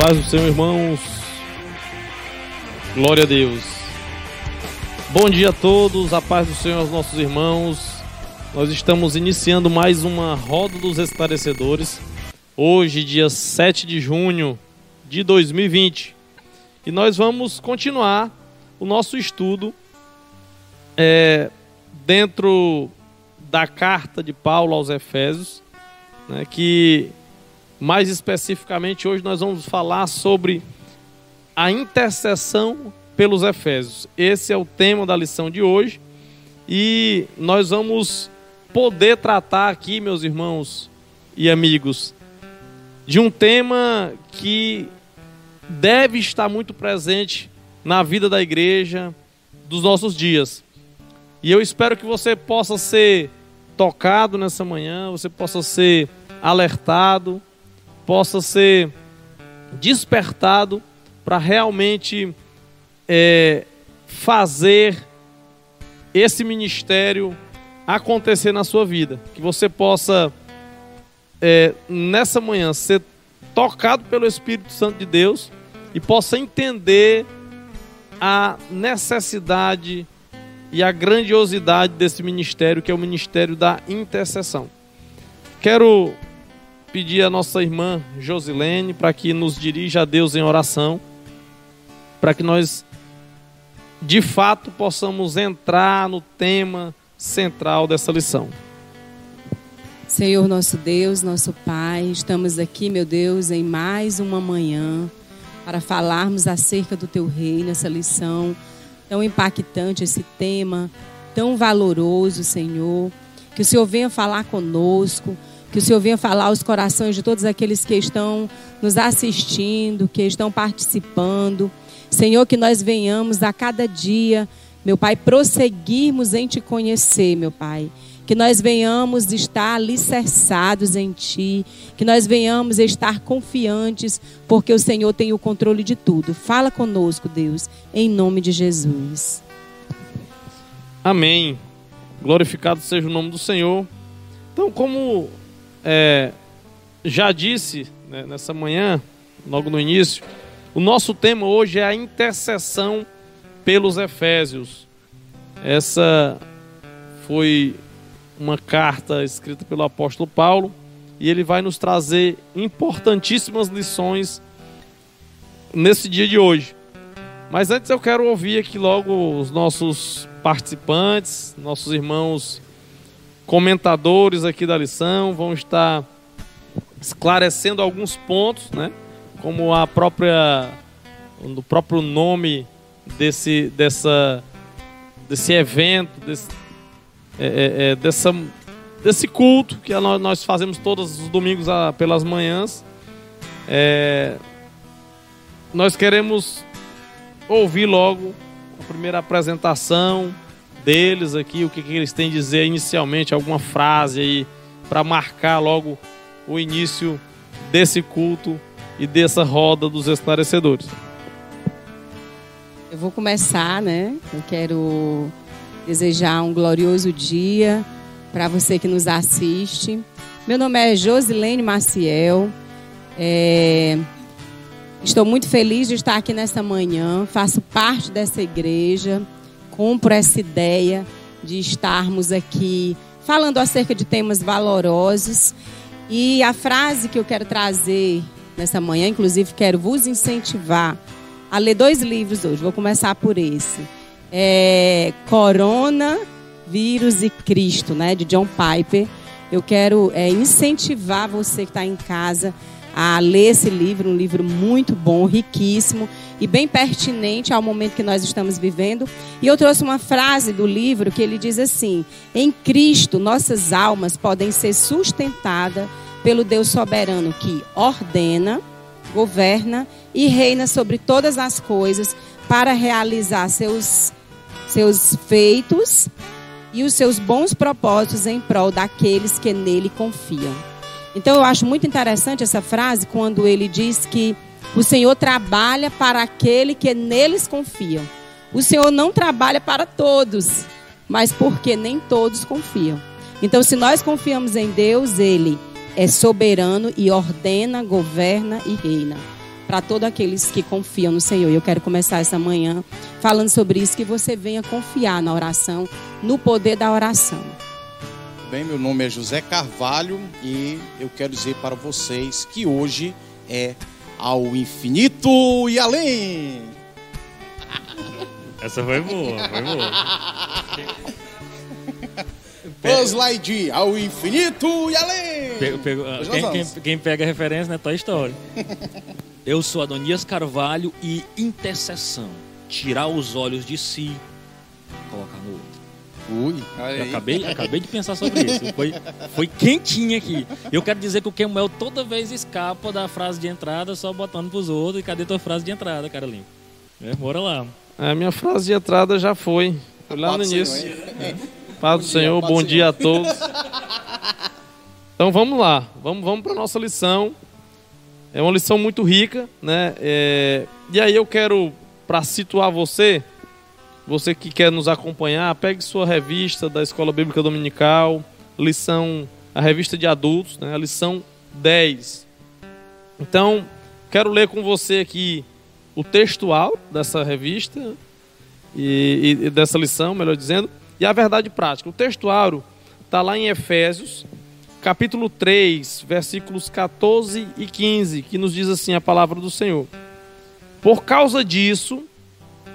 Paz do Senhor, irmãos. Glória a Deus. Bom dia a todos, a paz do Senhor aos nossos irmãos. Nós estamos iniciando mais uma Roda dos Esclarecedores. Hoje, dia 7 de junho de 2020. E nós vamos continuar o nosso estudo é, dentro da carta de Paulo aos Efésios, né, que mais especificamente hoje nós vamos falar sobre a intercessão pelos Efésios. Esse é o tema da lição de hoje e nós vamos poder tratar aqui, meus irmãos e amigos, de um tema que deve estar muito presente na vida da igreja dos nossos dias. E eu espero que você possa ser tocado nessa manhã, você possa ser alertado, possa ser despertado para realmente é, fazer esse ministério acontecer na sua vida. Que você possa, é, nessa manhã, ser tocado pelo Espírito Santo de Deus e possa entender a necessidade e a grandiosidade desse ministério, que é o ministério da intercessão. Quero pedir a nossa irmã Josilene para que nos dirija a Deus em oração, para que nós de fato possamos entrar no tema central dessa lição. Senhor nosso Deus, nosso Pai, estamos aqui, meu Deus, em mais uma manhã para falarmos acerca do teu reino, essa lição tão impactante, esse tema tão valoroso, Senhor. Que o Senhor venha falar conosco, que o Senhor venha falar aos corações de todos aqueles que estão nos assistindo, que estão participando. Senhor, que nós venhamos a cada dia, meu Pai, prosseguirmos em te conhecer, meu Pai que nós venhamos estar alicerçados em Ti, que nós venhamos estar confiantes, porque o Senhor tem o controle de tudo. Fala conosco, Deus, em nome de Jesus. Amém. Glorificado seja o nome do Senhor. Então, como é, já disse né, nessa manhã, logo no início, o nosso tema hoje é a intercessão pelos Efésios. Essa foi uma carta escrita pelo apóstolo Paulo e ele vai nos trazer importantíssimas lições nesse dia de hoje. Mas antes eu quero ouvir aqui logo os nossos participantes, nossos irmãos comentadores aqui da lição, vão estar esclarecendo alguns pontos, né? Como a própria o próprio nome desse dessa desse evento, desse, é, é, é, dessa, desse culto que nós fazemos todos os domingos pelas manhãs. É, nós queremos ouvir logo a primeira apresentação deles aqui, o que, que eles têm a dizer inicialmente, alguma frase aí para marcar logo o início desse culto e dessa roda dos esclarecedores. Eu vou começar, né? Eu quero desejar um glorioso dia para você que nos assiste. Meu nome é Josilene Maciel. É... Estou muito feliz de estar aqui nesta manhã. Faço parte dessa igreja. Compro essa ideia de estarmos aqui falando acerca de temas valorosos. E a frase que eu quero trazer nessa manhã, inclusive quero vos incentivar a ler dois livros hoje. Vou começar por esse é, Corona, Vírus e Cristo, né, de John Piper. Eu quero é, incentivar você que está em casa a ler esse livro, um livro muito bom, riquíssimo e bem pertinente ao momento que nós estamos vivendo. E eu trouxe uma frase do livro que ele diz assim: Em Cristo, nossas almas podem ser sustentadas pelo Deus soberano que ordena, governa e reina sobre todas as coisas para realizar seus seus feitos e os seus bons propósitos em prol daqueles que nele confiam. Então eu acho muito interessante essa frase quando ele diz que o Senhor trabalha para aquele que neles confiam. O Senhor não trabalha para todos, mas porque nem todos confiam. Então, se nós confiamos em Deus, Ele é soberano e ordena, governa e reina. para todos aqueles que confiam no Senhor. E eu quero começar essa manhã falando sobre isso, que você venha confiar na oração, no poder da oração. Bem, meu nome é José Carvalho e eu quero dizer para vocês que hoje é ao infinito e além. Essa foi boa, foi boa. Buzz Lightyear, ao infinito e além. Pego, pego, ah, quem, quem, quem, pega a referência, né? Toy Story. Eu sou Adonias Carvalho e intercessão. Tirar os olhos de si, colocar no outro. Ui, eu acabei, acabei de pensar sobre isso. Foi, foi quentinho aqui. Eu quero dizer que o Kemuel toda vez escapa da frase de entrada só botando pros outros. E cadê tua frase de entrada, Carolinho? É, bora lá. A minha frase de entrada já foi. Foi lá no início. Paz do Senhor, bom dia a todos. Então vamos lá, vamos, vamos para a nossa lição. É uma lição muito rica, né? É... E aí eu quero, para situar você, você que quer nos acompanhar, pegue sua revista da Escola Bíblica Dominical, lição, a revista de adultos, né? a lição 10. Então, quero ler com você aqui o textual dessa revista e, e dessa lição, melhor dizendo, e a verdade prática. O textuário está lá em Efésios, capítulo 3, versículos 14 e 15, que nos diz assim a palavra do Senhor. Por causa disso,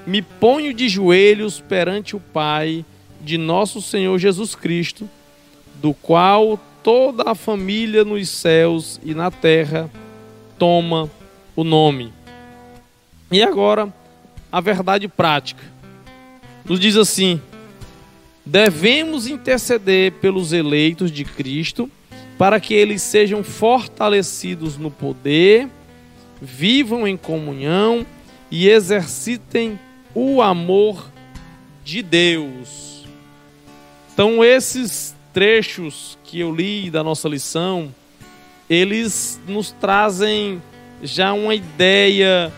me ponho de joelhos perante o Pai de nosso Senhor Jesus Cristo, do qual toda a família nos céus e na terra toma o nome. E agora, a verdade prática. Nos diz assim: devemos interceder pelos eleitos de Cristo, para que eles sejam fortalecidos no poder, vivam em comunhão e exercitem o amor de Deus. Então, esses trechos que eu li da nossa lição, eles nos trazem já uma ideia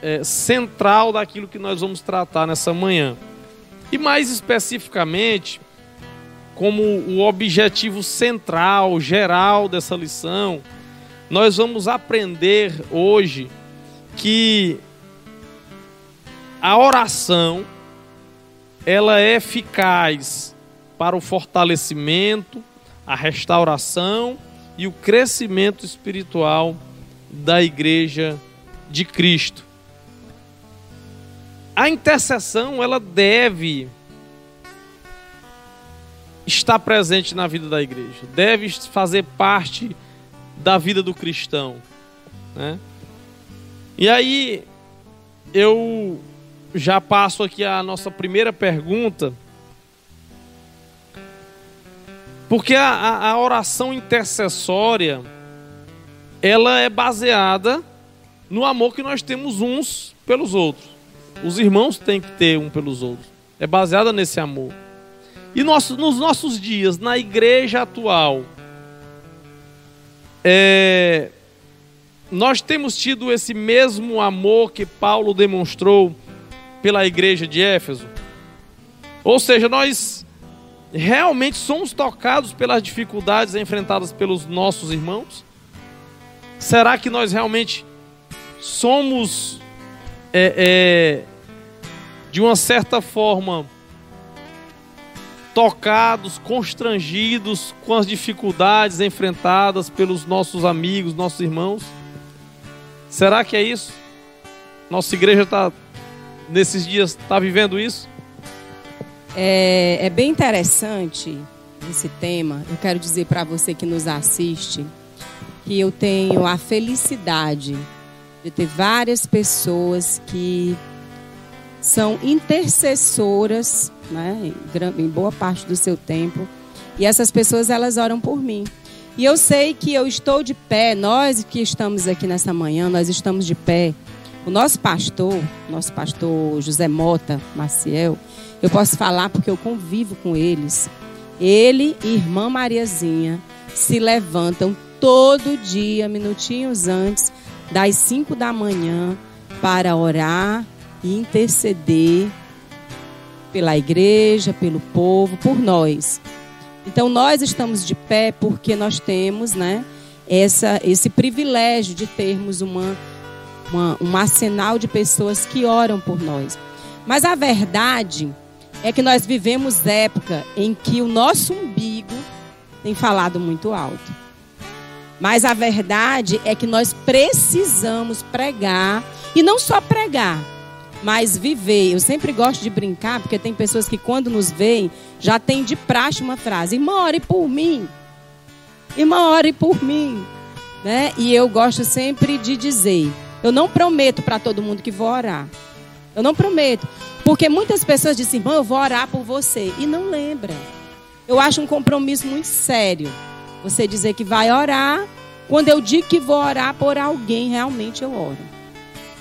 é, central daquilo que nós vamos tratar nessa manhã. E mais especificamente, como o objetivo central, geral dessa lição, nós vamos aprender hoje que a oração ela é eficaz para o fortalecimento, a restauração e o crescimento espiritual da igreja de Cristo a intercessão ela deve estar presente na vida da igreja, deve fazer parte da vida do cristão. Né? E aí eu já passo aqui a nossa primeira pergunta. Porque a, a, a oração intercessória ela é baseada no amor que nós temos uns pelos outros. Os irmãos têm que ter um pelos outros. É baseada nesse amor. E nosso, nos nossos dias, na igreja atual, é, nós temos tido esse mesmo amor que Paulo demonstrou pela igreja de Éfeso. Ou seja, nós realmente somos tocados pelas dificuldades enfrentadas pelos nossos irmãos? Será que nós realmente somos é, é, de uma certa forma, tocados, constrangidos com as dificuldades enfrentadas pelos nossos amigos, nossos irmãos? Será que é isso? Nossa igreja está, nesses dias, está vivendo isso? É, é bem interessante esse tema. Eu quero dizer para você que nos assiste que eu tenho a felicidade de ter várias pessoas que são intercessoras, né, em boa parte do seu tempo. E essas pessoas elas oram por mim. E eu sei que eu estou de pé, nós que estamos aqui nessa manhã, nós estamos de pé. O nosso pastor, nosso pastor José Mota Maciel, eu posso falar porque eu convivo com eles. Ele e irmã Mariazinha se levantam todo dia, minutinhos antes das 5 da manhã, para orar e interceder pela igreja, pelo povo, por nós. Então nós estamos de pé porque nós temos, né, essa esse privilégio de termos uma uma, um arsenal de pessoas que oram por nós. Mas a verdade é que nós vivemos época em que o nosso umbigo tem falado muito alto. Mas a verdade é que nós precisamos pregar, e não só pregar, mas viver. Eu sempre gosto de brincar, porque tem pessoas que quando nos veem, já tem de praxe uma frase: Irmã, ore por mim. Irmã, ore por mim. Né? E eu gosto sempre de dizer: eu não prometo para todo mundo que vou orar. Eu não prometo. Porque muitas pessoas dizem, irmão, eu vou orar por você. E não lembra. Eu acho um compromisso muito sério. Você dizer que vai orar. Quando eu digo que vou orar por alguém, realmente eu oro.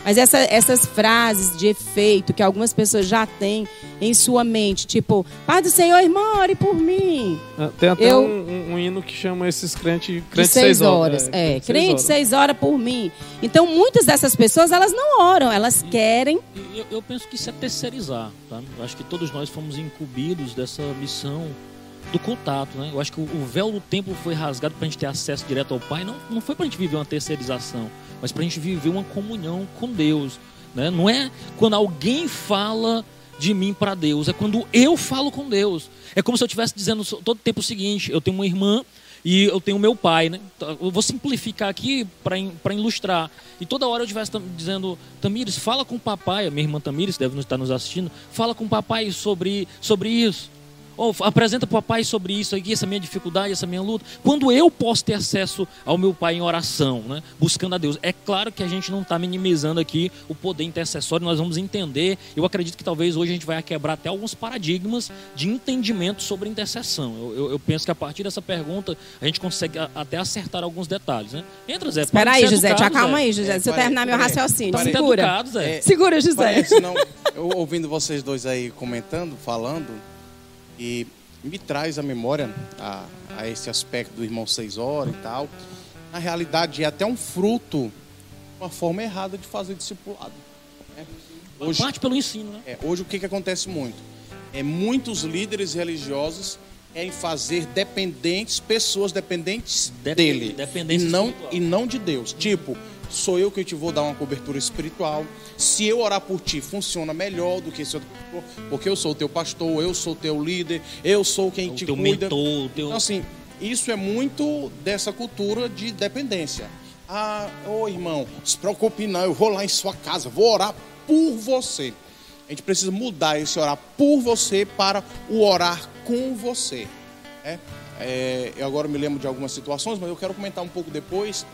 Mas essa, essas frases de efeito que algumas pessoas já têm em sua mente, tipo, Pai do Senhor, irmão, ore por mim. Ah, Tem até Eu- um, um- um hino que chama esses crentes De crente seis seis horas. É, seis crente horas. seis horas por mim. Então, muitas dessas pessoas, elas não oram, elas querem. Eu, eu penso que isso é terceirizar, tá? Eu acho que todos nós fomos incumbidos dessa missão do contato, né? Eu acho que o, o véu do templo foi rasgado para a gente ter acesso direto ao Pai. Não, não foi para a gente viver uma terceirização, mas para a gente viver uma comunhão com Deus, né? Não é quando alguém fala de mim para Deus, é quando eu falo com Deus. É como se eu estivesse dizendo todo tempo o seguinte: eu tenho uma irmã e eu tenho meu pai, né? Então, Eu vou simplificar aqui para ilustrar. E toda hora eu estivesse dizendo, Tamires, fala com o papai, a minha irmã Tamires deve estar nos assistindo, fala com o papai sobre, sobre isso. F- apresenta para o papai sobre isso aqui, essa minha dificuldade, essa minha luta. Quando eu posso ter acesso ao meu pai em oração, né? buscando a Deus. É claro que a gente não está minimizando aqui o poder intercessório, nós vamos entender. Eu acredito que talvez hoje a gente vai quebrar até alguns paradigmas de entendimento sobre intercessão. Eu, eu- eu penso que a partir dessa pergunta a gente consegue a- até acertar alguns detalhes. Né? Entra, Zé. Espera aí, José, te educado, acalma Zé. aí, José. É, Se eu terminar meu raciocínio, segura. educado, Zé. É, Segura, José. Parece não. Eu ouvindo vocês dois aí comentando, falando, e me traz à memória a, a esse aspecto do irmão seis horas e tal. Na realidade, é até um fruto, uma forma errada de fazer discipulado. né? Hoje, Parte pelo ensino, né? é, hoje o que, que acontece muito? É, muitos líderes religiosos querem fazer dependentes, pessoas dependentes Dep- dele. dependência e, não, espiritual. e não de Deus. Tipo, sou eu que te vou dar uma cobertura espiritual. Se eu orar por ti, funciona melhor do que se eu. Porque eu sou o teu pastor, eu sou o teu líder, eu sou quem O te teu cuida. mentor, o teu... Então, assim, isso é muito dessa cultura de dependência. Ah, ô irmão, se preocupe não, eu vou lá em sua casa, vou orar por você. A gente precisa mudar esse orar por você para o orar com você. né? É, eu agora me lembro de algumas situações, mas eu quero comentar um pouco depois.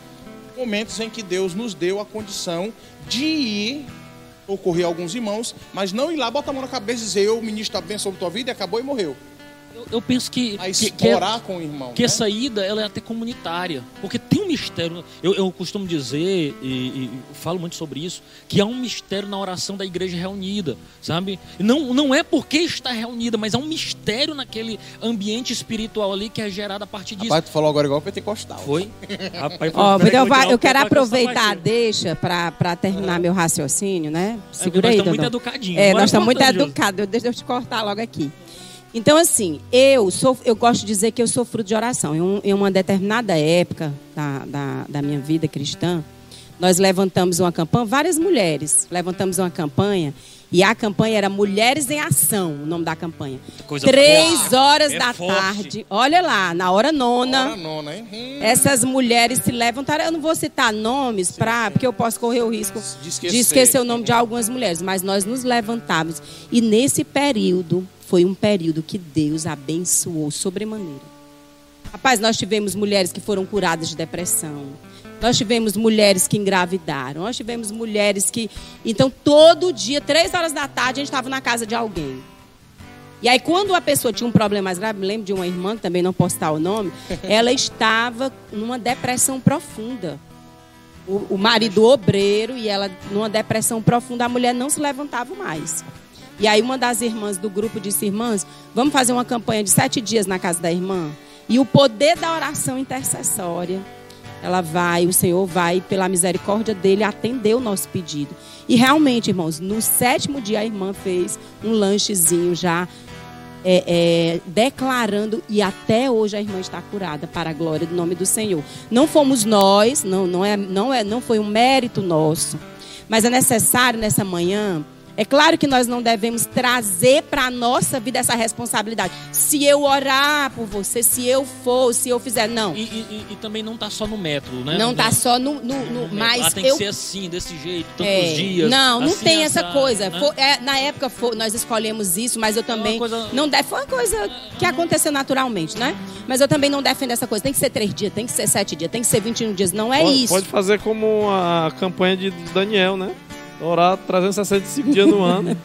Momentos em que Deus nos deu a condição de ir ocorrer alguns irmãos, mas não ir lá, botar a mão na cabeça e dizer eu ministro a bênção sobre tua vida e acabou e morreu. Eu, eu penso que, Mas que, que é- orar com o irmão. que né? essa ida ela é até comunitária, porque tem um mistério. Eu, eu costumo dizer e, e falo muito sobre isso, que há um mistério na oração da igreja reunida, sabe? Não, não é porque está reunida, mas há um mistério naquele ambiente espiritual ali que é gerado a partir disso. Rapaz, tu falou agora igual pentecostal. Foi? Rapaz, que então vai- eu o quero aproveitar, calçar deixa, para terminar meu raciocínio, né? Segura nós aí, estamos muito educadinhos. É, nós estamos muito educados. Deixa eu te cortar logo aqui. Então, assim, eu sou, eu gosto de dizer que eu sou fruto de oração. Em, em uma determinada época da, da, da minha vida cristã, nós levantamos uma campanha, várias mulheres levantamos uma campanha, e a campanha era Mulheres em Ação, o nome da campanha. Coisa Três forte. horas É da forte. tarde, olha lá, na hora nona. Hora nona, hein? Hum, Essas mulheres se levantaram. Eu não vou citar nomes, pra, porque eu posso correr o risco De esquecer. de esquecer o nome de algumas mulheres, mas nós nos levantávamos. E nesse período, foi um período que Deus abençoou sobremaneira. Rapaz, nós tivemos mulheres que foram curadas de depressão. Nós tivemos mulheres que engravidaram. Nós tivemos mulheres que. Então, todo dia, três horas da tarde, a gente estava na casa de alguém. E aí, quando a pessoa tinha um problema mais grave, me lembro de uma irmã, que também não posso citar o nome, ela estava numa depressão profunda. O, o marido obreiro e ela numa depressão profunda, a mulher não se levantava mais. E aí, uma das irmãs do grupo disse: Irmãs, vamos fazer uma campanha de sete dias na casa da irmã? E o poder da oração intercessória ela vai, o Senhor vai, pela misericórdia dele, atender o nosso pedido. E realmente, irmãos, no sétimo dia a irmã fez um lanchezinho já é, é, declarando, e até hoje a irmã está curada, para a glória do nome do Senhor. Não fomos nós, não, não, é, não, é, não foi um mérito nosso. Mas é necessário nessa manhã é claro que nós não devemos trazer para a nossa vida essa responsabilidade. Se eu orar por você, se eu for, se eu fizer. Não. E, e, e também não está só no método, né? Não está só no. no, no mas ah, tem eu... que ser assim, desse jeito, tantos é, dias. Não, não assim, tem essa assado, coisa. né? Foi- é, na época foi- nós escolhemos isso, mas eu também. coisa- Não deve, foi uma coisa que aconteceu naturalmente, né? Mas eu também não defendo essa coisa. Tem que ser três dias, tem que ser sete dias, tem que ser 21 dias. Não é pode, isso. pode fazer como a campanha de Daniel, né? Orar 365 dias no ano.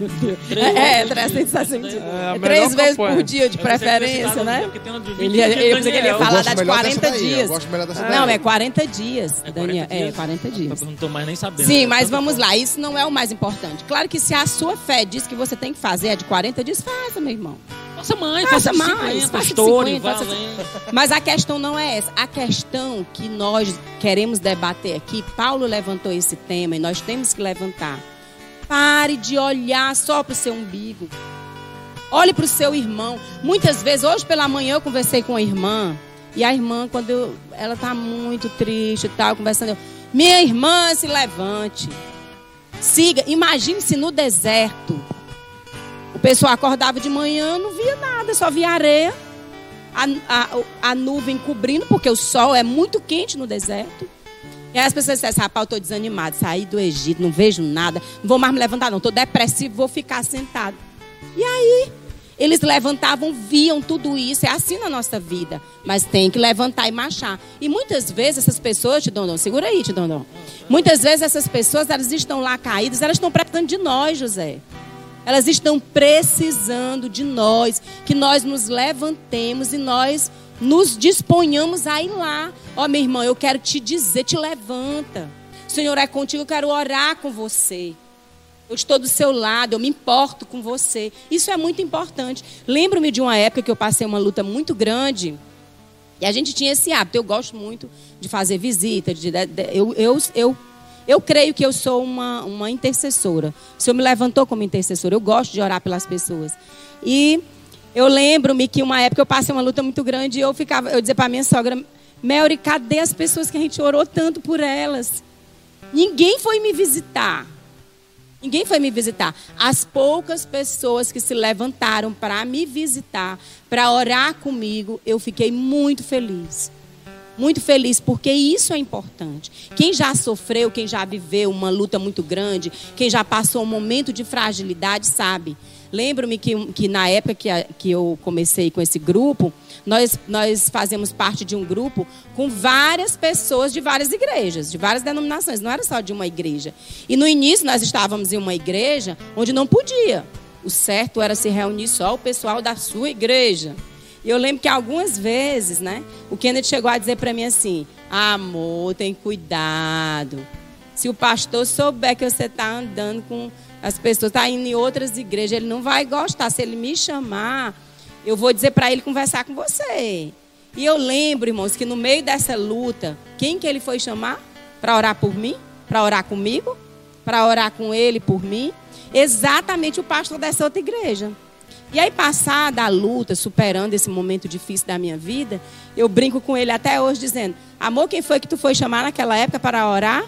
É, é 360 dias. É a É melhor três vezes campanha. por dia de Eu preferência, né? porque tem uma de 20 Ele, dias ele, eu pensei que ele ia falar das melhor 40 dessa daí, eu dias. gosto melhor dessa Não, é 40 dias, É 40 Daniel. É, dias? 40 dias. Não tô mais nem sabendo. Sim, né? mas vamos lá, isso não é o mais importante. Claro que se a sua fé diz que você tem que fazer é de 40 dias, faça, meu irmão. Faça mais, Faça faça, de mais, 50, faça de estoure, 50, faça- valendo. Mas a questão não é essa. A questão que nós queremos debater aqui, Paulo levantou esse tema e nós temos que levantar. Pare de olhar só para o seu umbigo. Olhe para o seu irmão. Muitas vezes, hoje pela manhã eu conversei com a irmã. E a irmã, quando eu- ela está muito triste e tal, conversando, eu, minha irmã, se levante. Siga. Imagine se no deserto o pessoal acordava de manhã, não via nada, só via areia a, a, a nuvem cobrindo, porque o sol é muito quente no deserto. E aí as pessoas dizem, rapaz, eu estou desanimado, saí do Egito, não vejo nada, não vou mais me levantar, não, estou depressivo, vou ficar sentado. E aí, eles levantavam, viam tudo isso, é assim na nossa vida. Mas tem que levantar e marchar. E muitas vezes essas pessoas, Tidondon, segura aí, Tidondon. Muitas vezes essas pessoas, elas estão lá caídas, elas estão precisando de nós, José. Elas estão precisando de nós, que nós nos levantemos e nós nos disponhamos a ir lá. Ó, minha irmã, eu quero te dizer, te levanta. Senhor, é contigo, eu quero orar com você. Eu estou do seu lado, eu me importo com você. Isso é muito importante. Lembro-me de uma época que eu passei uma luta muito grande. E a gente tinha esse hábito. Eu gosto muito de fazer visita. De- de- eu, eu, eu, eu creio que eu sou uma, uma intercessora. O Senhor me levantou como intercessora. Eu gosto de orar pelas pessoas. E eu lembro-me que uma época eu passei uma luta muito grande e eu ficava, eu dizia para minha sogra, Melry, cadê as pessoas que a gente orou tanto por elas? Ninguém foi me visitar. Ninguém foi me visitar. As poucas pessoas que se levantaram para me visitar, para orar comigo, eu fiquei muito feliz. Muito feliz, porque isso é importante. Quem já sofreu, quem já viveu uma luta muito grande, quem já passou um momento de fragilidade, sabe. Lembro-me que, que na época que, a- que eu comecei com esse grupo, nós, nós fazemos parte de um grupo com várias pessoas de várias igrejas, de várias denominações, não era só de uma igreja. E no início nós estávamos em uma igreja onde não podia. O certo era se reunir só o pessoal da sua igreja. E eu lembro que algumas vezes, né, o Kenneth chegou a dizer para mim assim: amor, tem cuidado. Se o pastor souber que você está andando com as pessoas, está indo em outras igrejas, ele não vai gostar. Se ele me chamar, eu vou dizer para ele conversar com você. E eu lembro, irmãos, que no meio dessa luta, quem que ele foi chamar para orar por mim? Para orar comigo? Para orar com ele por mim? Exatamente o pastor dessa outra igreja. E aí, passada a luta, superando esse momento difícil da minha vida, eu brinco com ele até hoje, dizendo: Amor, quem foi que tu foi chamar naquela época para orar?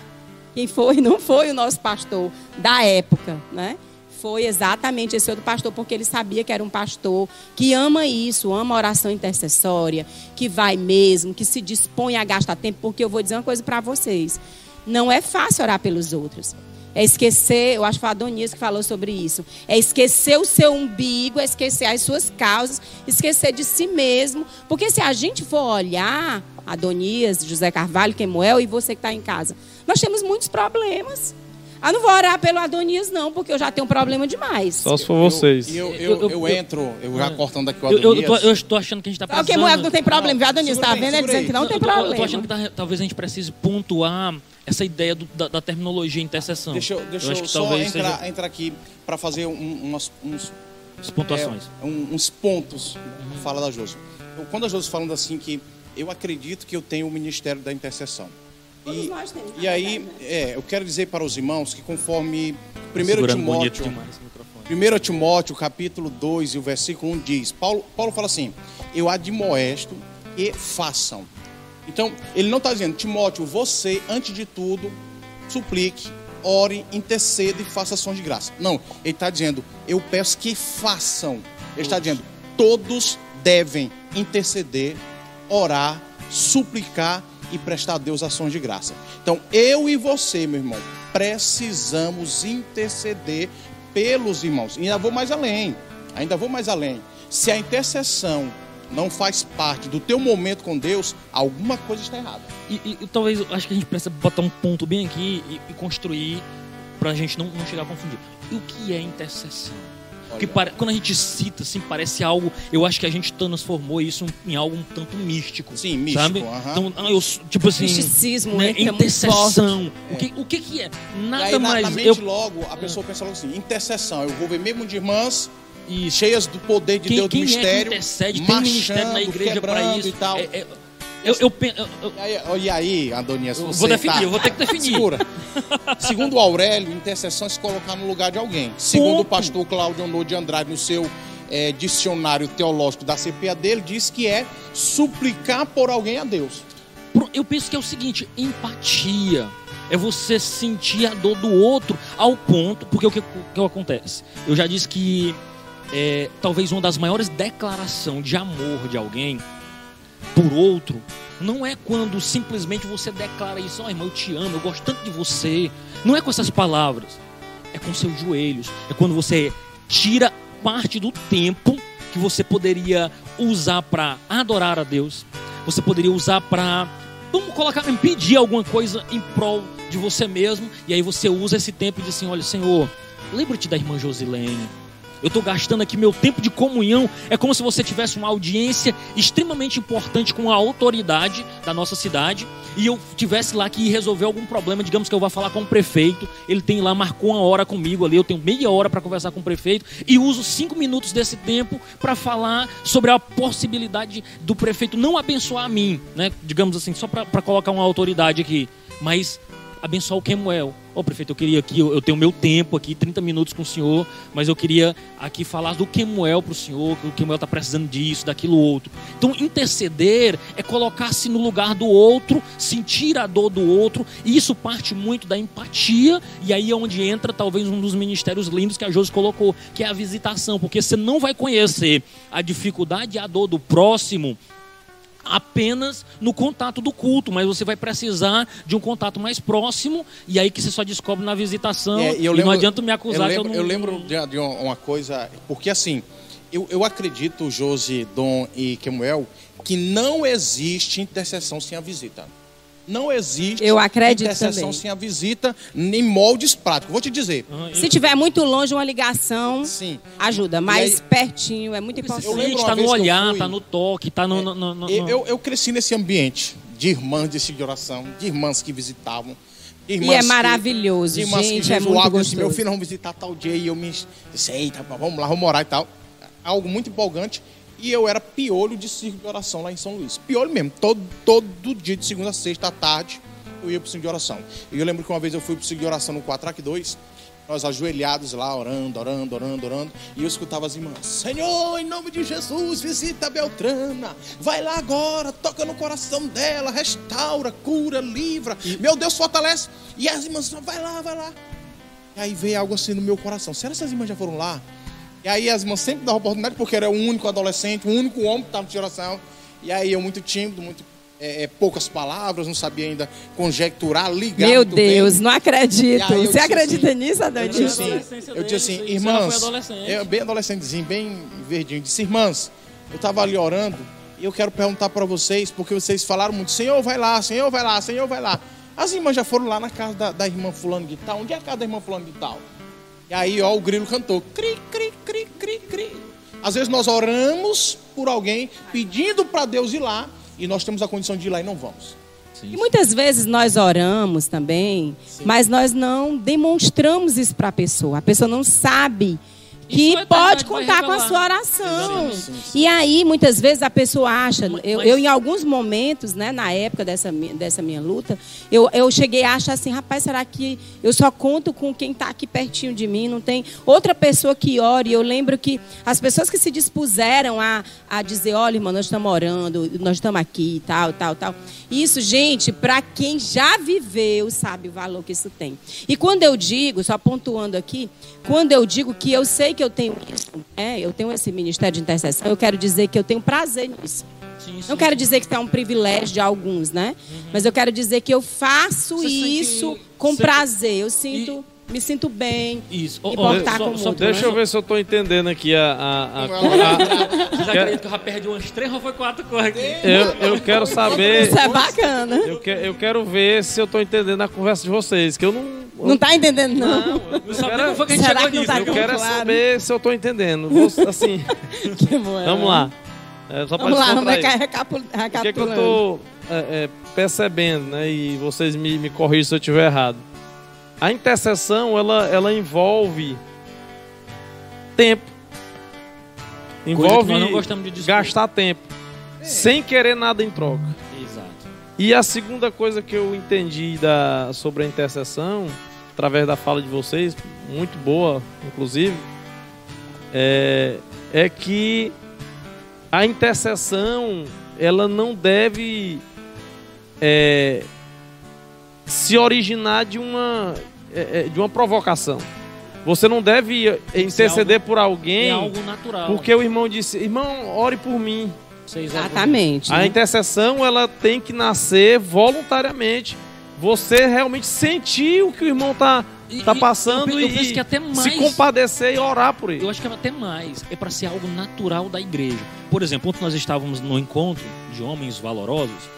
Quem foi? Não foi o nosso pastor da época, né? Foi exatamente esse outro pastor, porque ele sabia que era um pastor que ama isso, ama oração intercessória, que vai mesmo, que se dispõe a gastar tempo, porque eu vou dizer uma coisa para vocês: não é fácil orar pelos outros. É esquecer, eu acho que foi a Adonias que falou sobre isso. É esquecer o seu umbigo, é esquecer as suas causas, esquecer de si mesmo. Porque se a gente for olhar, Adonias, José Carvalho, Kemuel e você que está em casa, nós temos muitos problemas. Ah, não vou orar pelo Adonias, não, porque eu já tenho um problema demais. Só se for vocês. E eu, eu, eu, Eu- eu- entro, eu já cortando aqui o Eu, eu, Adonias. tô, eu estou achando que a gente está precisando... Kemuel não tem problema, viu, Adonias? Está vendo? Ele segura dizendo que não Eu tem Eu tô problema. achando que tá- talvez a gente precise pontuar essa ideia do- da, da terminologia intercessão. Deixa eu, deixa eu, acho que só entrar, seja entrar aqui para fazer um- umas, uns, as pontuações. é, um- uns pontos. Fala da Josi. Eu- Quando a Josi falando assim que eu acredito que eu tenho o ministério da intercessão. Todos E, nós temos, e aí, verdade, é, eu quero dizer para os irmãos que conforme 1 Segurando bonito Timóteo, demais esse microfone. 1 Timóteo, capítulo 2 e o versículo 1 diz, Paulo, Paulo fala assim, eu admoesto que façam. Então, ele não está dizendo, Timóteo, você, antes de tudo, suplique, ore, interceda e faça ações de graça. Não, ele está dizendo, eu peço que façam. Ele está dizendo, todos devem interceder, orar, suplicar e prestar a Deus ações de graça. Então, eu e você, meu irmão, precisamos interceder pelos irmãos. E ainda vou mais além. Ainda vou mais além. Se a intercessão não faz parte do teu momento com Deus, alguma coisa está errada. E, e, e talvez, acho que a gente precisa botar um ponto bem aqui e, e construir para a gente não, não chegar a confundir. E o que é intercessão? Porque para, quando a gente cita, assim, parece algo. Eu acho que a gente transformou isso em algo um tanto místico. Sim, místico. Sabe? aham. Então, ah, eu, tipo assim. Misticismo né, muito intercessão. O, que, o que que é? Nada aí, na, mais. na mente, eu, logo, a pessoa pensa logo assim: intercessão. Eu vou ver mesmo de irmãs isso. cheias do poder de Quem, Deus do quem é mistério, intercede? Tem ministério na igreja para isso. e tal. É- é- eu, eu, eu- eu- E aí, e Adonias, você vou definir, tá- eu vou ter que definir. Segura. Segundo o Aurélio, intercessão é se colocar no lugar de alguém. Segundo o Ponto. pastor Cláudio Honor de Andrade, no seu eh, dicionário teológico da CPA dele, diz que é suplicar por alguém a Deus. Eu penso que é o seguinte, empatia. É você sentir a dor do outro ao ponto. Porque o que, o que acontece? Eu já disse que é, talvez uma das maiores declarações de amor de alguém por outro não é quando simplesmente você declara isso, ó irmão, eu te amo, eu gosto tanto de você. Não é com essas palavras. É com seus joelhos. É quando você tira parte do tempo que você poderia usar para adorar a Deus. Você poderia usar para vamos colocar, pedir alguma coisa em prol de você mesmo, e aí você usa esse tempo e diz assim: olha, Senhor, lembra-te da irmã Josilene. Eu estou gastando aqui meu tempo de comunhão. É como se você tivesse uma audiência extremamente importante com a autoridade da nossa cidade e eu tivesse lá que resolver algum problema. Digamos que eu vá falar com o prefeito. Ele tem lá, marcou uma hora comigo ali. Eu tenho meia hora para conversar com o prefeito e uso cinco minutos desse tempo para falar sobre a possibilidade do prefeito não abençoar a mim, né? Digamos assim, só para colocar uma autoridade aqui, mas abençoar o Kemuel. Ô prefeito, eu queria aqui, eu eu tenho meu tempo aqui, 30 minutos com o senhor, mas eu queria aqui falar do Kemuel para o senhor, que o Kemuel está precisando disso, daquilo outro. Então, interceder é colocar-se no lugar do outro, sentir a dor do outro, e isso parte muito da empatia, e aí é onde entra talvez um dos ministérios lindos que a Josi colocou, que é a visitação, porque você não vai conhecer a dificuldade e a dor do próximo apenas no contato do culto, mas você vai precisar de um contato mais próximo e aí que você só descobre na visitação. É, e não adianta me acusar eu lembro, eu não. eu lembro de, uma coisa, porque assim, eu, eu acredito, Josi, Dom e Kemuel, que não existe intercessão sem a visita. Não existe Eu acredito intercessão também. sem a visita, nem moldes práticos. Vou te dizer. Se tiver muito longe, uma ligação Sim. ajuda, mas aí- pertinho é muito importante. Eu lembro Sente, uma tá no que olhar, fui- tá no toque, tá no. no- no- no- Eu, eu, eu cresci nesse ambiente de irmãs de de oração, de irmãs que visitavam. irmãs E é que- maravilhoso, de irmãs gente, que é muito disse, meu gostoso. filho, vamos visitar tal dia. E eu me disse, eita, vamos lá, vamos orar e tal. Algo muito empolgante. E eu era piolho de círculo de oração lá em São Luís. Piolho mesmo. Todo, todo dia, de segunda a sexta à tarde, eu ia pro círculo de oração. E eu lembro que uma vez eu fui pro círculo de oração no 4 2 nós ajoelhados lá, orando, orando, orando, orando. E eu escutava as irmãs: Senhor, em nome de Jesus, visita a Beltrana. Vai lá agora, toca no coração dela, restaura, cura, livra. Meu Deus, fortalece. E as irmãs: Vai lá, vai lá. E aí veio algo assim no meu coração: Será que essas irmãs já foram lá? E aí as irmãs sempre davam oportunidade, porque era o único adolescente, o único homem que estava de oração. E aí eu, muito tímido, muito. é, é, poucas palavras, não sabia ainda conjecturar, ligar. Meu muito bem. Deus, não acredito. Eu Você disse acredita assim, nisso, Eu Adonir? disse assim, adolescência eu disse assim, irmãs, eu, bem adolescentezinho, bem verdinho, disse, irmãs, eu estava ali orando e eu quero perguntar para vocês, porque vocês falaram muito, Senhor, vai lá, Senhor, vai lá, Senhor, vai lá. As irmãs já foram lá na casa da, da irmã fulano de tal, onde é a casa da irmã fulano de tal? E aí, ó, o grilo cantou, cri, cri, cri, cri, cri. Às vezes nós oramos por alguém, pedindo para Deus ir lá, e nós temos a condição de ir lá e não vamos. E muitas vezes nós oramos também, mas nós não demonstramos isso para a pessoa. A pessoa não sabe que a pode contar com a sua oração. Exatamente. E aí, muitas vezes, a pessoa acha, Mas- eu, eu, em alguns momentos, né, na época dessa, dessa minha luta, eu, eu cheguei a achar assim, rapaz, será que eu só conto com quem está aqui pertinho de mim? Não tem outra pessoa que ore? Eu lembro que as pessoas que se dispuseram a, a dizer, olha, irmão, nós estamos orando, nós estamos aqui, tal, tal, tal. Isso, gente, para quem já viveu, sabe o valor que isso tem. E quando eu digo, só pontuando aqui, quando eu digo que eu sei que eu tenho isso, né, eu tenho esse ministério de intercessão, eu quero dizer que eu tenho prazer nisso. Sim, sim, Não quero dizer que é um privilégio de alguns, né? Mas eu quero dizer que eu faço Você sente- isso com você- prazer. Eu sinto, me sinto bem. Isso. Ó, Importar só- com só- outro, Deixa né? eu ver se eu tô entendendo aqui a. a- a- a- Vocês acreditam que eu já perdi umas três ou foi quatro cores aqui? eu, eu quero saber. Isso é bacana. Eu, que- eu quero ver se eu tô entendendo a conversa de vocês. Que eu não. eu- Não tá entendendo, não. Não sabe como foi que a gente Será chegou que não nisso. tá Eu Eu quero é claro? saber se eu tô entendendo. Vou- assim, Que bom, é. vamos lá. É, só Vamos lá, vamos recapu- O que, é que eu tô é, é, percebendo, né? E vocês me, me corrigem se eu estiver errado. A intercessão, ela, ela envolve tempo. Envolve nós não gostamos de gastar tempo. Sem querer nada em troca. Exato. E a segunda coisa que eu entendi da, sobre a intercessão, através da fala de vocês, muito boa, inclusive, é, é que a intercessão ela não deve é, se originar de uma, é, é, de uma provocação. Você não deve interceder por alguém É algo natural. porque o irmão disse, irmão, ore por mim. Exatamente. A né? intercessão ela tem que nascer voluntariamente. Você realmente sentir o que o irmão tá, E- tá e passando eu, eu e, penso que até mais. se compadecer e orar por ele. Eu acho que é até mais. É para ser algo natural da igreja. Por exemplo, ontem nós estávamos no encontro de homens valorosos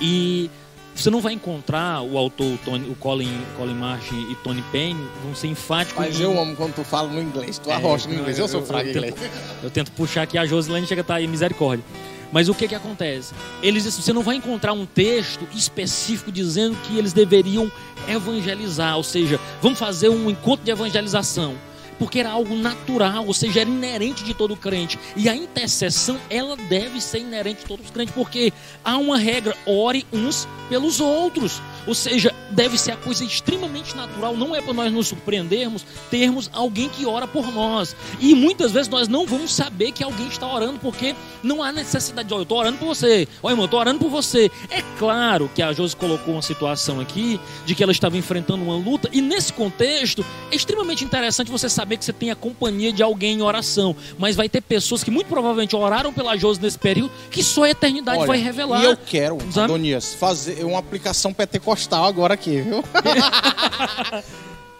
e você não vai encontrar o autor, o, Tony, o Colin, Colin Marsh e Tony Payne vão ser enfáticos. Mas eu amo quando tu fala no inglês. Tu É, arrocha no inglês. Eu sou eu- fraco em inglês. Eu tento puxar aqui a Josilane chega a estar aí, misericórdia. Mas o que que acontece? Eles você não vai encontrar um texto específico dizendo que eles deveriam evangelizar, ou seja, vamos fazer um encontro de evangelização. Porque era algo natural, ou seja, era inerente de todo crente. E a intercessão, ela deve ser inerente de todos os crentes, porque há uma regra: ore uns pelos outros. Ou seja, deve ser a coisa extremamente natural, não é para nós nos surpreendermos termos alguém que ora por nós. E muitas vezes nós não vamos saber que alguém está orando, porque não há necessidade de, ó, eu estou orando por você, ó irmão, eu estou orando por você. É claro que a Josi colocou uma situação aqui de que ela estava enfrentando uma luta, e nesse contexto é extremamente interessante você saber que você tem a companhia de alguém em oração, mas vai ter pessoas que muito provavelmente oraram pela Josi nesse período, que só a eternidade Olha, vai revelar. E eu quero, Sabe? Adonias, fazer uma aplicação pentecostal agora aqui, viu?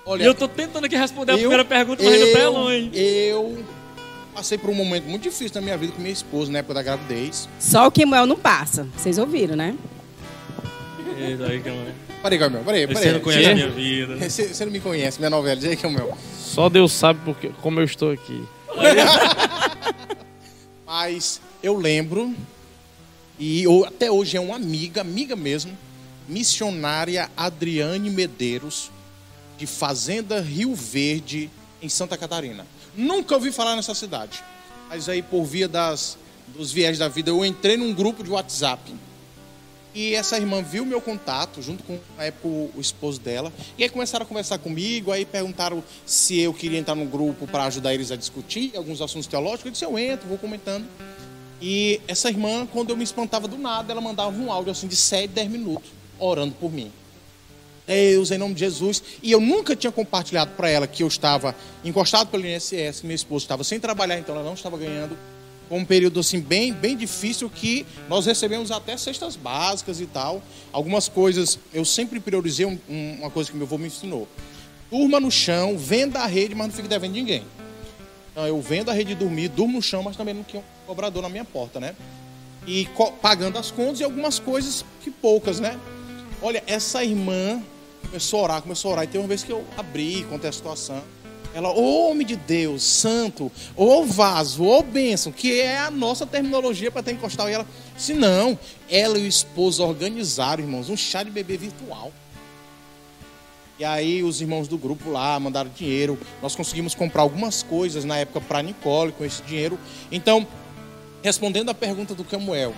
Olha, eu tô tentando aqui responder a eu- primeira pergunta, mas ainda tá eu, longe. eu passei por um momento muito difícil na minha vida com minha esposa na época da gravidez. Só o Kemuel não passa. Vocês ouviram, né? Eita, aí, aí. Peraí, Camel, peraí, Você peraí. não conhece a minha vida. né? Você, você não me conhece, minha novela, diz aí, Camel. Só Deus sabe porque, como eu estou aqui. Mas eu lembro, e eu- até hoje é uma amiga, amiga mesmo, missionária Adriane Medeiros, de Fazenda Rio Verde, em Santa Catarina. Nunca ouvi falar nessa cidade. Mas aí, por via das, dos viés da vida, eu entrei num grupo de WhatsApp. E essa irmã viu meu contato, junto com, na época, o, esposo dela. E aí começaram a conversar comigo, aí perguntaram se eu queria entrar no grupo para ajudar eles a discutir alguns assuntos teológicos. Eu disse, eu entro, vou comentando. E essa irmã, quando eu me espantava do nada, ela mandava um áudio assim de 7, 10 minutos, orando por mim. Deus, em nome de Jesus. E eu nunca tinha compartilhado para ela que eu estava encostado pelo INSS, minha esposa estava sem trabalhar, então ela não estava ganhando. Foi um período assim bem, bem difícil que nós recebemos até cestas básicas e tal. Algumas coisas, eu sempre priorizei um- um- uma coisa que meu avô me ensinou. Durma no chão, venda a rede, mas não fique devendo ninguém. Então, eu vendo a rede de dormir, durmo no chão, mas também não tinha um cobrador na minha porta, né? E pagando as contas e algumas coisas que poucas, né? Olha, essa irmã começou a orar, começou a orar. E tem uma vez que eu abri, contei a situação. Ela, ô homem de Deus, santo, ô vaso, ô bênção, que é a nossa terminologia para ter encostal. E ela disse, não, ela e o esposo organizaram, irmãos, um chá de bebê virtual. E aí os irmãos do grupo lá mandaram dinheiro. Nós conseguimos comprar algumas coisas na época para Nicole com esse dinheiro. Então, respondendo à pergunta do Camuel,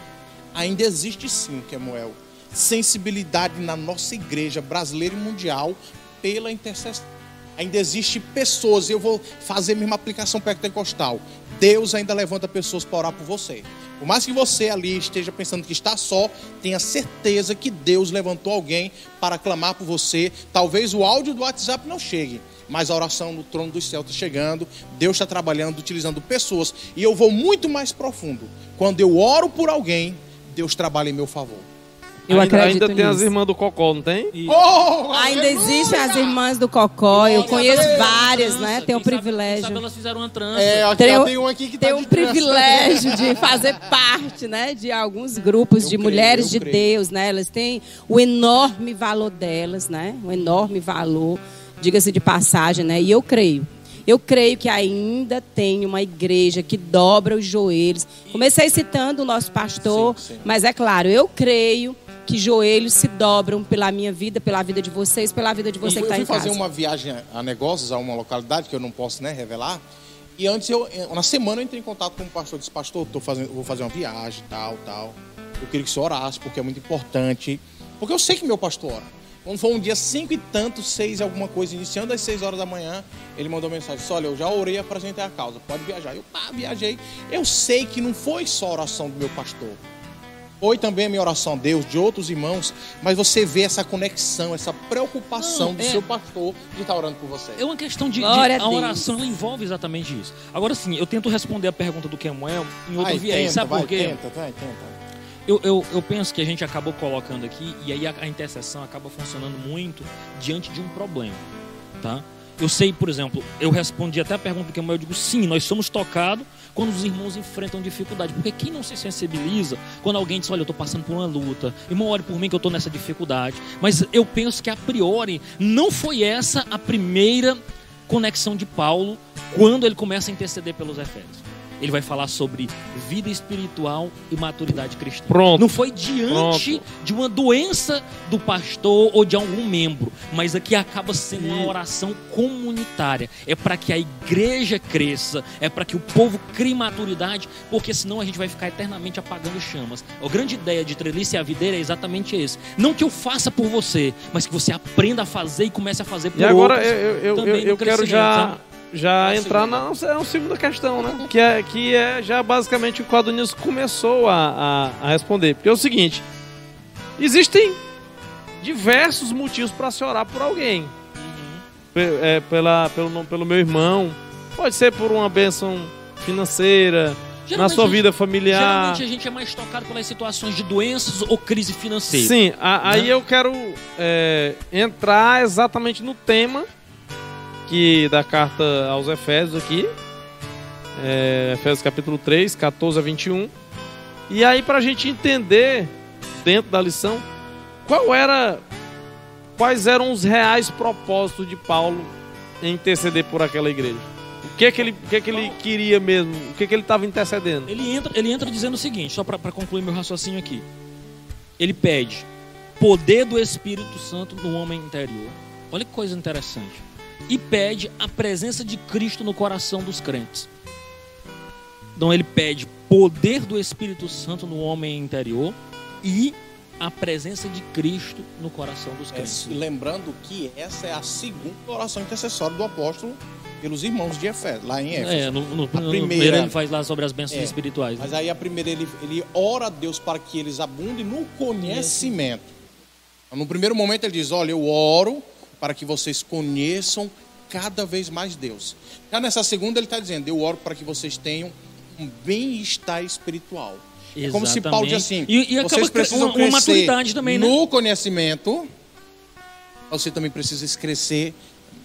ainda existe sim, Camuel, sensibilidade na nossa igreja brasileira e mundial pela intercessão. Ainda existe pessoas, eu vou fazer a mesma aplicação pentecostal. Deus ainda levanta pessoas para orar por você. Por mais que você ali esteja pensando que está só, tenha certeza que Deus levantou alguém para clamar por você. Talvez o áudio do WhatsApp não chegue, mas a oração no trono do céu está chegando. Deus está trabalhando, utilizando pessoas. E eu vou muito mais profundo. Quando eu oro por alguém, Deus trabalha em meu favor. Eu ainda, acredito ainda tem as nisso. irmãs do Cocó, não tem? E- Oh, Ainda existem as irmãs do Cocó, eu conheço várias, né? Tenho o privilégio. Sabe elas fizeram uma trança. É, aqui, Tem um- tem um aqui que tá Tenho o privilégio de fazer parte, né, de alguns grupos Eu de creio, mulheres de creio. Deus, né? Elas têm o enorme valor delas, né? O enorme valor, diga-se de passagem, né? E eu creio. Eu creio que ainda tem uma igreja que dobra os joelhos. Comecei citando o nosso pastor, Sim, sim. mas é claro, eu creio que joelhos se dobram pela minha vida, pela vida de vocês, pela vida de você eu que está fui em fazer casa. uma viagem a negócios, a uma localidade que eu não posso né, revelar. E antes, eu, na semana, eu entrei em contato com o pastor. Disse, pastor, tô fazendo, vou fazer uma viagem, tal, tal. Eu queria que o senhor orasse, porque é muito importante. Porque eu sei que meu pastor ora. Quando foi um dia cinco e tanto, seis alguma coisa, iniciando às seis horas da manhã, ele mandou mensagem, disse, olha, eu já orei, apresentei a causa, pode viajar. Eu, pá, viajei. Eu sei que não foi só a oração do meu pastor. Foi também a minha oração a Deus, de outros irmãos, mas você vê essa conexão, essa preocupação Não, do é- seu pastor de estar orando por você. É uma questão de, de- a a oração envolve exatamente isso. Agora sim, eu tento responder a pergunta do Kemuel em outro Vai, viés. tenta, Sabe vai, por quê? Tenta, vai, tenta. Eu, eu, eu penso que a gente acabou colocando aqui e aí a, a intercessão acaba funcionando muito diante de um problema, tá? Eu sei, por exemplo, eu respondi até a pergunta do Kemuel, eu digo sim, nós somos tocados quando os irmãos enfrentam dificuldade, porque quem não se sensibiliza quando alguém diz, olha, eu estou passando por uma luta, irmão, ore por mim que eu estou nessa dificuldade, mas eu penso que a priori não foi essa a primeira conexão de Paulo quando ele começa a interceder pelos Efésios. Ele vai falar sobre vida espiritual e maturidade cristã. Pronto. Não foi diante de uma doença do pastor ou de algum membro, mas aqui acaba sendo uma oração comunitária. É para que a igreja cresça, é para que o povo crie maturidade, porque senão a gente vai ficar eternamente apagando chamas. A grande ideia de trelice e a videira é exatamente esse. Não que eu faça por você, mas que você aprenda a fazer e comece a fazer por E agora outros. eu, eu, eu, eu, no eu quero já? Já É entrar na é uma segunda questão, né? Que é, que é já basicamente o que o Adonis começou a, a, a responder. Porque é o seguinte: existem diversos motivos para se orar por alguém. É, pela, pelo, pelo meu irmão, pode ser por uma bênção financeira, na Geralmente sua a gente- vida familiar. Geralmente a gente é mais tocado pelas situações de doenças ou crise financeira. Sim, a- aí Né? eu quero é, entrar exatamente no tema que da carta aos Efésios aqui. É, Efésios capítulo 3, 14 a 21. E aí pra gente entender dentro da lição qual era quais eram os reais propósitos de Paulo em interceder por aquela igreja. O que que ele, o que que ele queria mesmo? O que que ele estava intercedendo? Ele entra, ele entra dizendo o seguinte, só para concluir meu raciocínio aqui. Ele pede poder do Espírito Santo no homem interior. Olha que coisa interessante. E pede a presença de Cristo no coração dos crentes. Então ele pede poder do Espírito Santo no homem interior e a presença de Cristo no coração dos É, crentes. lembrando que essa é a segunda oração intercessória do apóstolo pelos irmãos de Efésio, lá em Éfeso. É, no, no, no primeira- primeiro ele faz lá sobre as bênçãos É, espirituais. né? Mas aí a primeira ele, ele ora a Deus para que eles abundem no conhecimento. Então, no primeiro momento ele diz: Olha, eu oro para que vocês conheçam cada vez mais Deus. Já nessa segunda ele está dizendo: Eu oro para que vocês tenham um bem-estar espiritual. É como se Paulo diz assim: E- e vocês precisam uma- uma crescer maturidade também, né? no conhecimento, você também precisa crescer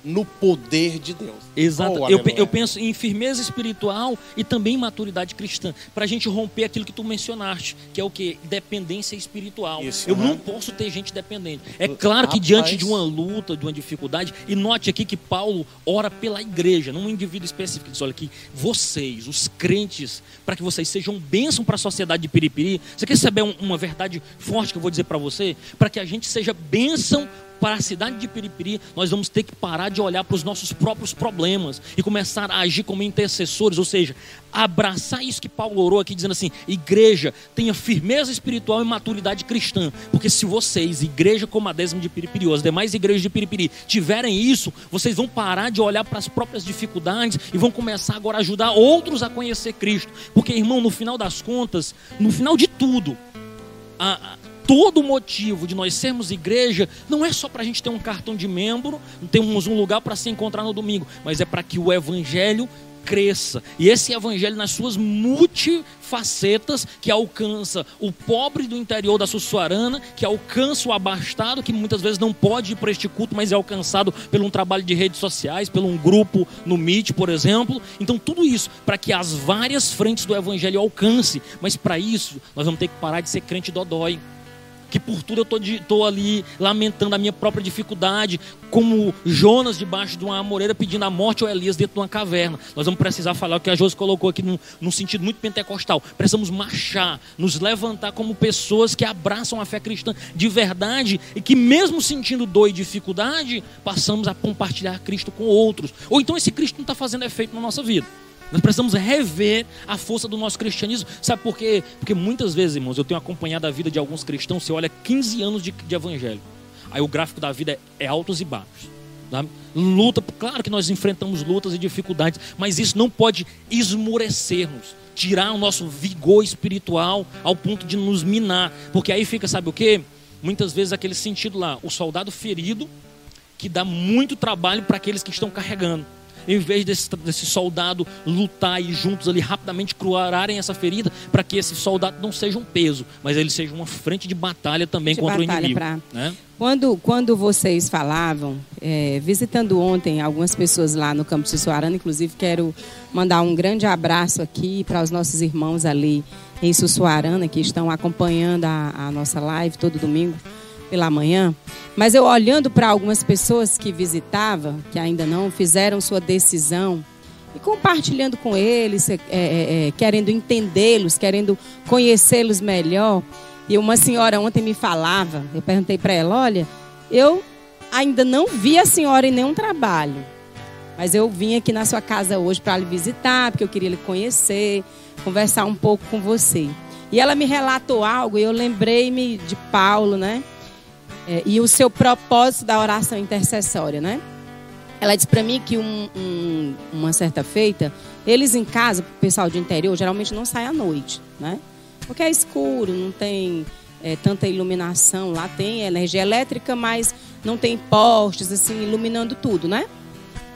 no poder de Deus. Exato. Oh, eu, eu penso em firmeza espiritual e também em maturidade cristã. Pra gente romper aquilo que tu mencionaste, que é o que? Dependência espiritual. Isso, eu aham. não posso ter gente dependente. É claro que Rapaz. diante de uma luta, de uma dificuldade, e note aqui que Paulo ora pela igreja, não um indivíduo específico. Ele diz, olha aqui, vocês, os crentes, para que vocês sejam bênção para a sociedade de Piripiri. Você quer saber um- uma verdade forte que eu vou dizer para você? Para que a gente seja bênção para a cidade de Piripiri, nós vamos ter que parar de olhar para os nossos próprios problemas e começar a agir como intercessores, ou seja, abraçar isso que Paulo orou aqui, dizendo assim: igreja, tenha firmeza espiritual e maturidade cristã, porque se vocês, igreja como a décima de Piripiri, ou as demais igrejas de Piripiri, tiverem isso, vocês vão parar de olhar para as próprias dificuldades e vão começar agora a ajudar outros a conhecer Cristo, porque irmão, no final das contas, no final de tudo, a, todo motivo de nós sermos igreja não é só para a gente ter um cartão de membro, temos um lugar para se encontrar no domingo, mas é para que o evangelho cresça. E esse evangelho nas suas multifacetas que alcança o pobre do interior da Sussuarana, que alcança o abastado que muitas vezes não pode ir para este culto, mas é alcançado por um trabalho de redes sociais, por um grupo no Meet, por exemplo. Então tudo isso para que as várias frentes do evangelho alcance, mas para isso nós vamos ter que parar de ser crente dodói que por tudo eu estou ali lamentando a minha própria dificuldade, como Jonas debaixo de uma amoreira pedindo a morte ou Elias dentro de uma caverna. Nós vamos precisar falar o que a Josi colocou aqui num, num sentido muito pentecostal. Precisamos marchar, nos levantar como pessoas que abraçam a fé cristã de verdade e que, mesmo sentindo dor e dificuldade, passamos a compartilhar Cristo com outros. Ou então esse Cristo não está fazendo efeito na nossa vida. Nós precisamos rever a força do nosso cristianismo. Sabe por quê? Porque muitas vezes, irmãos, eu tenho acompanhado a vida de alguns cristãos. Você olha 15 anos de, de evangelho. Aí o gráfico da vida é, é altos e baixos. Sabe? Luta, claro que nós enfrentamos lutas e dificuldades, mas isso não pode esmorecer-nos, tirar o nosso vigor espiritual ao ponto de nos minar. Porque aí fica, sabe o quê? Muitas vezes aquele sentido lá, o soldado ferido, que dá muito trabalho para aqueles que estão carregando em vez desse, desse soldado lutar e juntos ali rapidamente curarem essa ferida, para que esse soldado não seja um peso, mas ele seja uma frente de batalha também de contra batalha o inimigo. Pra... Né? Quando, quando vocês falavam, é, visitando ontem algumas pessoas lá no campo de Sussuarana, inclusive quero mandar um grande abraço aqui para os nossos irmãos ali em Sussuarana, que estão acompanhando a, a nossa live todo domingo pela manhã, mas eu olhando para algumas pessoas que visitava, que ainda não fizeram sua decisão, e compartilhando com eles, é, é, é, querendo entendê-los, querendo conhecê-los melhor. E uma senhora ontem me falava, eu perguntei para ela: olha, eu ainda não vi a senhora em nenhum trabalho, mas eu vim aqui na sua casa hoje para lhe visitar, porque eu queria lhe conhecer, conversar um pouco com você. E ela me relatou algo e eu lembrei-me de Paulo, né? É, e o seu propósito da oração intercessória, né? Ela disse para mim que um, um, uma certa feita, eles em casa, o pessoal de interior, geralmente não sai à noite, né? Porque é escuro, não tem é, tanta iluminação. Lá tem energia elétrica, mas não tem postes assim iluminando tudo, né?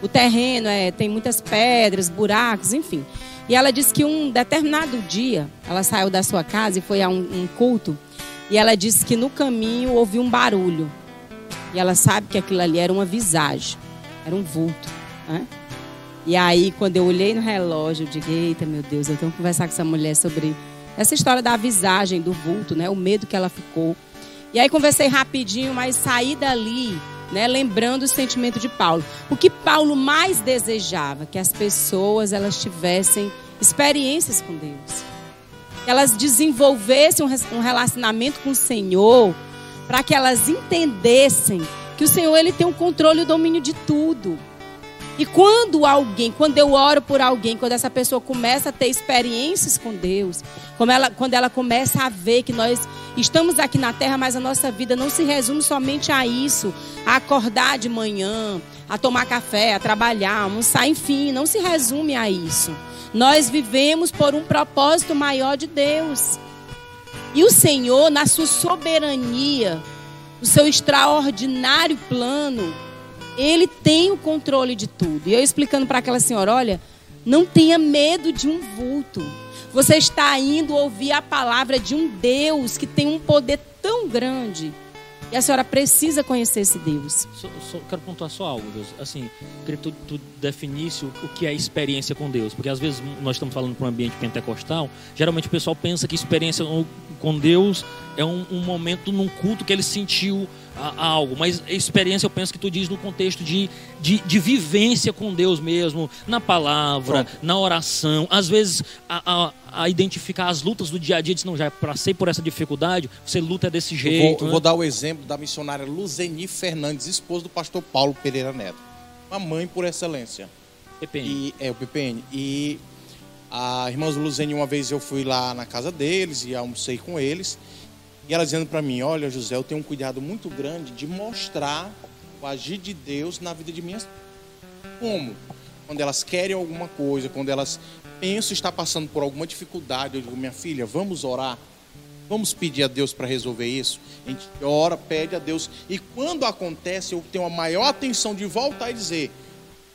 O terreno é, tem muitas pedras, buracos, enfim. E ela disse que um determinado dia, ela saiu da sua casa e foi a um, um culto e ela disse que no caminho ouviu um barulho. E ela sabe que aquilo ali era uma visagem, era um vulto. Né? E aí, quando eu olhei no relógio, eu digo: Eita, meu Deus, eu tenho que conversar com essa mulher sobre essa história da visagem, do vulto, né? o medo que ela ficou. E aí, conversei rapidinho, mas saí dali, né? lembrando o sentimento de Paulo. O que Paulo mais desejava, que as pessoas elas tivessem experiências com Deus que elas desenvolvessem um relacionamento com o Senhor, para que elas entendessem que o Senhor ele tem o um controle e o domínio de tudo. E quando alguém, quando eu oro por alguém, quando essa pessoa começa a ter experiências com Deus, ela, quando ela começa a ver que nós estamos aqui na terra, mas a nossa vida não se resume somente a isso, a acordar de manhã, a tomar café, a trabalhar, almoçar, enfim, não se resume a isso. Nós vivemos por um propósito maior de Deus. E o Senhor, na sua soberania, no seu extraordinário plano, ele tem o controle de tudo. E eu explicando para aquela senhora: olha, não tenha medo de um vulto. Você está indo ouvir a palavra de um Deus que tem um poder tão grande e a senhora precisa conhecer esse Deus. Quero pontuar só algo, Deus. Assim, queria que tu, tu definisse o, o, que é experiência com Deus. Porque às vezes nós estamos falando para um ambiente pentecostal, geralmente o pessoal pensa que experiência com Deus é um, um momento num culto que ele sentiu a, a algo, mas experiência eu penso que tu diz no contexto de, de, de vivência com Deus mesmo, na palavra, Pronto. na oração, às vezes a, a, a identificar as lutas do dia a dia, diz, não, já passei por essa dificuldade, você luta desse Eu jeito. vou, eu né? vou dar o exemplo da missionária Luzeni Fernandes, esposa do pastor Paulo Pereira Neto. Uma mãe por excelência. PPN. E, é, o PPN. E a irmã Luzeni, uma vez eu fui lá na casa deles e almocei com eles. E ela dizendo para mim: Olha, José, eu tenho um cuidado muito grande de mostrar o agir de Deus na vida de minhas. Como? Quando elas querem alguma coisa, quando elas pensam estar passando por alguma dificuldade, eu digo: Minha filha, vamos orar. Vamos pedir a Deus para resolver isso. A gente ora, pede a Deus. E quando acontece, eu tenho a maior atenção de voltar e dizer: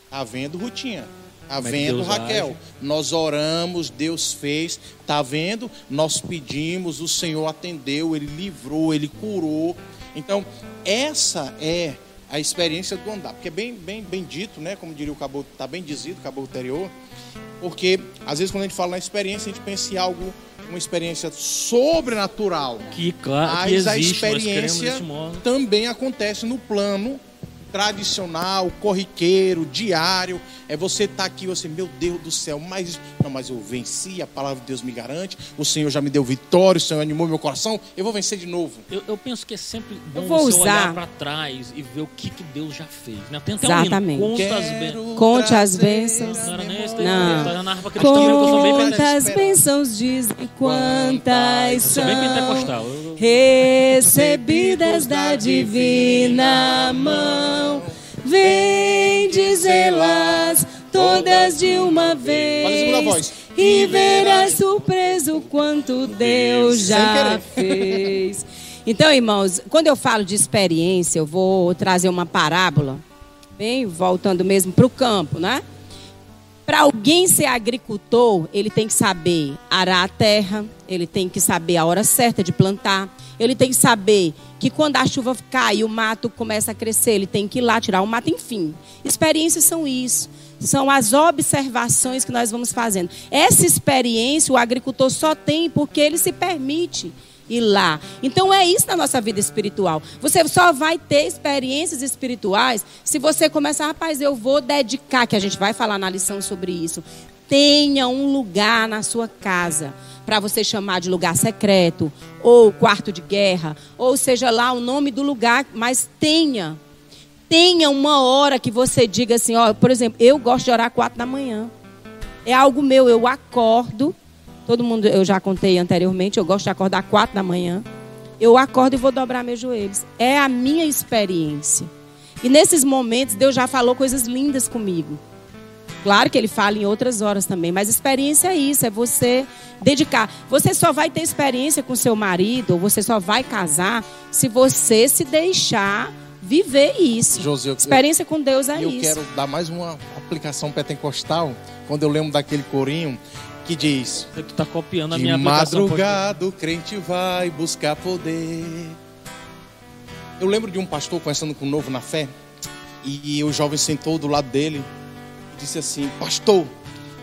Tá vendo, Rutinha? Tá é que vendo, Raquel? age? Nós oramos, Deus fez. Tá vendo? Nós pedimos, o Senhor atendeu, Ele livrou, Ele curou. Então, essa é a experiência do andar. Porque é bem, bem, bem dito, né? Como diria o Cabo, tá bem dizido, o Cabo anterior. Porque, às vezes, quando a gente fala na experiência, a gente pensa em algo, uma experiência sobrenatural. Que, claro, que Mas a existe, queremos experiência também acontece no plano tradicional, corriqueiro, diário. É você estar aqui, você, meu Deus do céu, mas não, mas eu venci, a palavra de Deus me garante, o Senhor já me deu vitória, o Senhor animou meu coração, eu vou vencer de novo. Eu, eu penso que é sempre bom Eu vou você olhar usar- para trás e ver o que, que Deus já fez. Né? Tem até Exatamente. um hino, conta as bênçãos. Conte as bênçãos. tá bem Quantas pentecostal. bênçãos diz e quantas Eu sou bem são pentecostal. Eu- recebidas da divina mão. Vem dizê-las todas de uma vez e verás surpreso quanto Deus já fez. Então, irmãos, quando eu falo de experiência, eu vou trazer uma parábola, bem voltando mesmo para o campo, né? Para alguém ser agricultor, ele tem que saber arar a terra, ele tem que saber a hora certa de plantar, ele tem que saber que quando a chuva cai e o mato começa a crescer, ele tem que ir lá tirar o mato, enfim. Experiências são isso. São as observações que nós vamos fazendo. Essa experiência o agricultor só tem porque ele se permite ir lá. Então é isso na nossa vida espiritual. Você só vai ter experiências espirituais se você começar, rapaz, eu vou dedicar, que a gente vai falar na lição sobre isso. Tenha um lugar na sua casa para você chamar de lugar secreto, ou quarto de guerra, ou seja lá o nome do lugar, mas tenha. Tenha uma hora que você diga assim, ó, por exemplo, eu gosto de orar quatro da manhã. É algo meu, eu acordo. Todo mundo, eu já contei anteriormente, eu gosto de acordar quatro da manhã. Eu acordo e vou dobrar meus joelhos. É a minha experiência. E nesses momentos, Deus já falou coisas lindas comigo. Claro que ele fala em outras horas também, mas experiência é isso, é você dedicar. Você só vai ter experiência com seu marido, ou você só vai casar, se você se deixar viver isso. José, eu- Experiência com Deus é eu isso. quero dar mais uma aplicação pentecostal, quando eu lembro daquele corinho que diz: Você que tá copiando a De minha madrugada o crente vai buscar poder. Eu lembro de um pastor conversando com um novo na fé, e o jovem sentou do lado dele e disse assim: Pastor,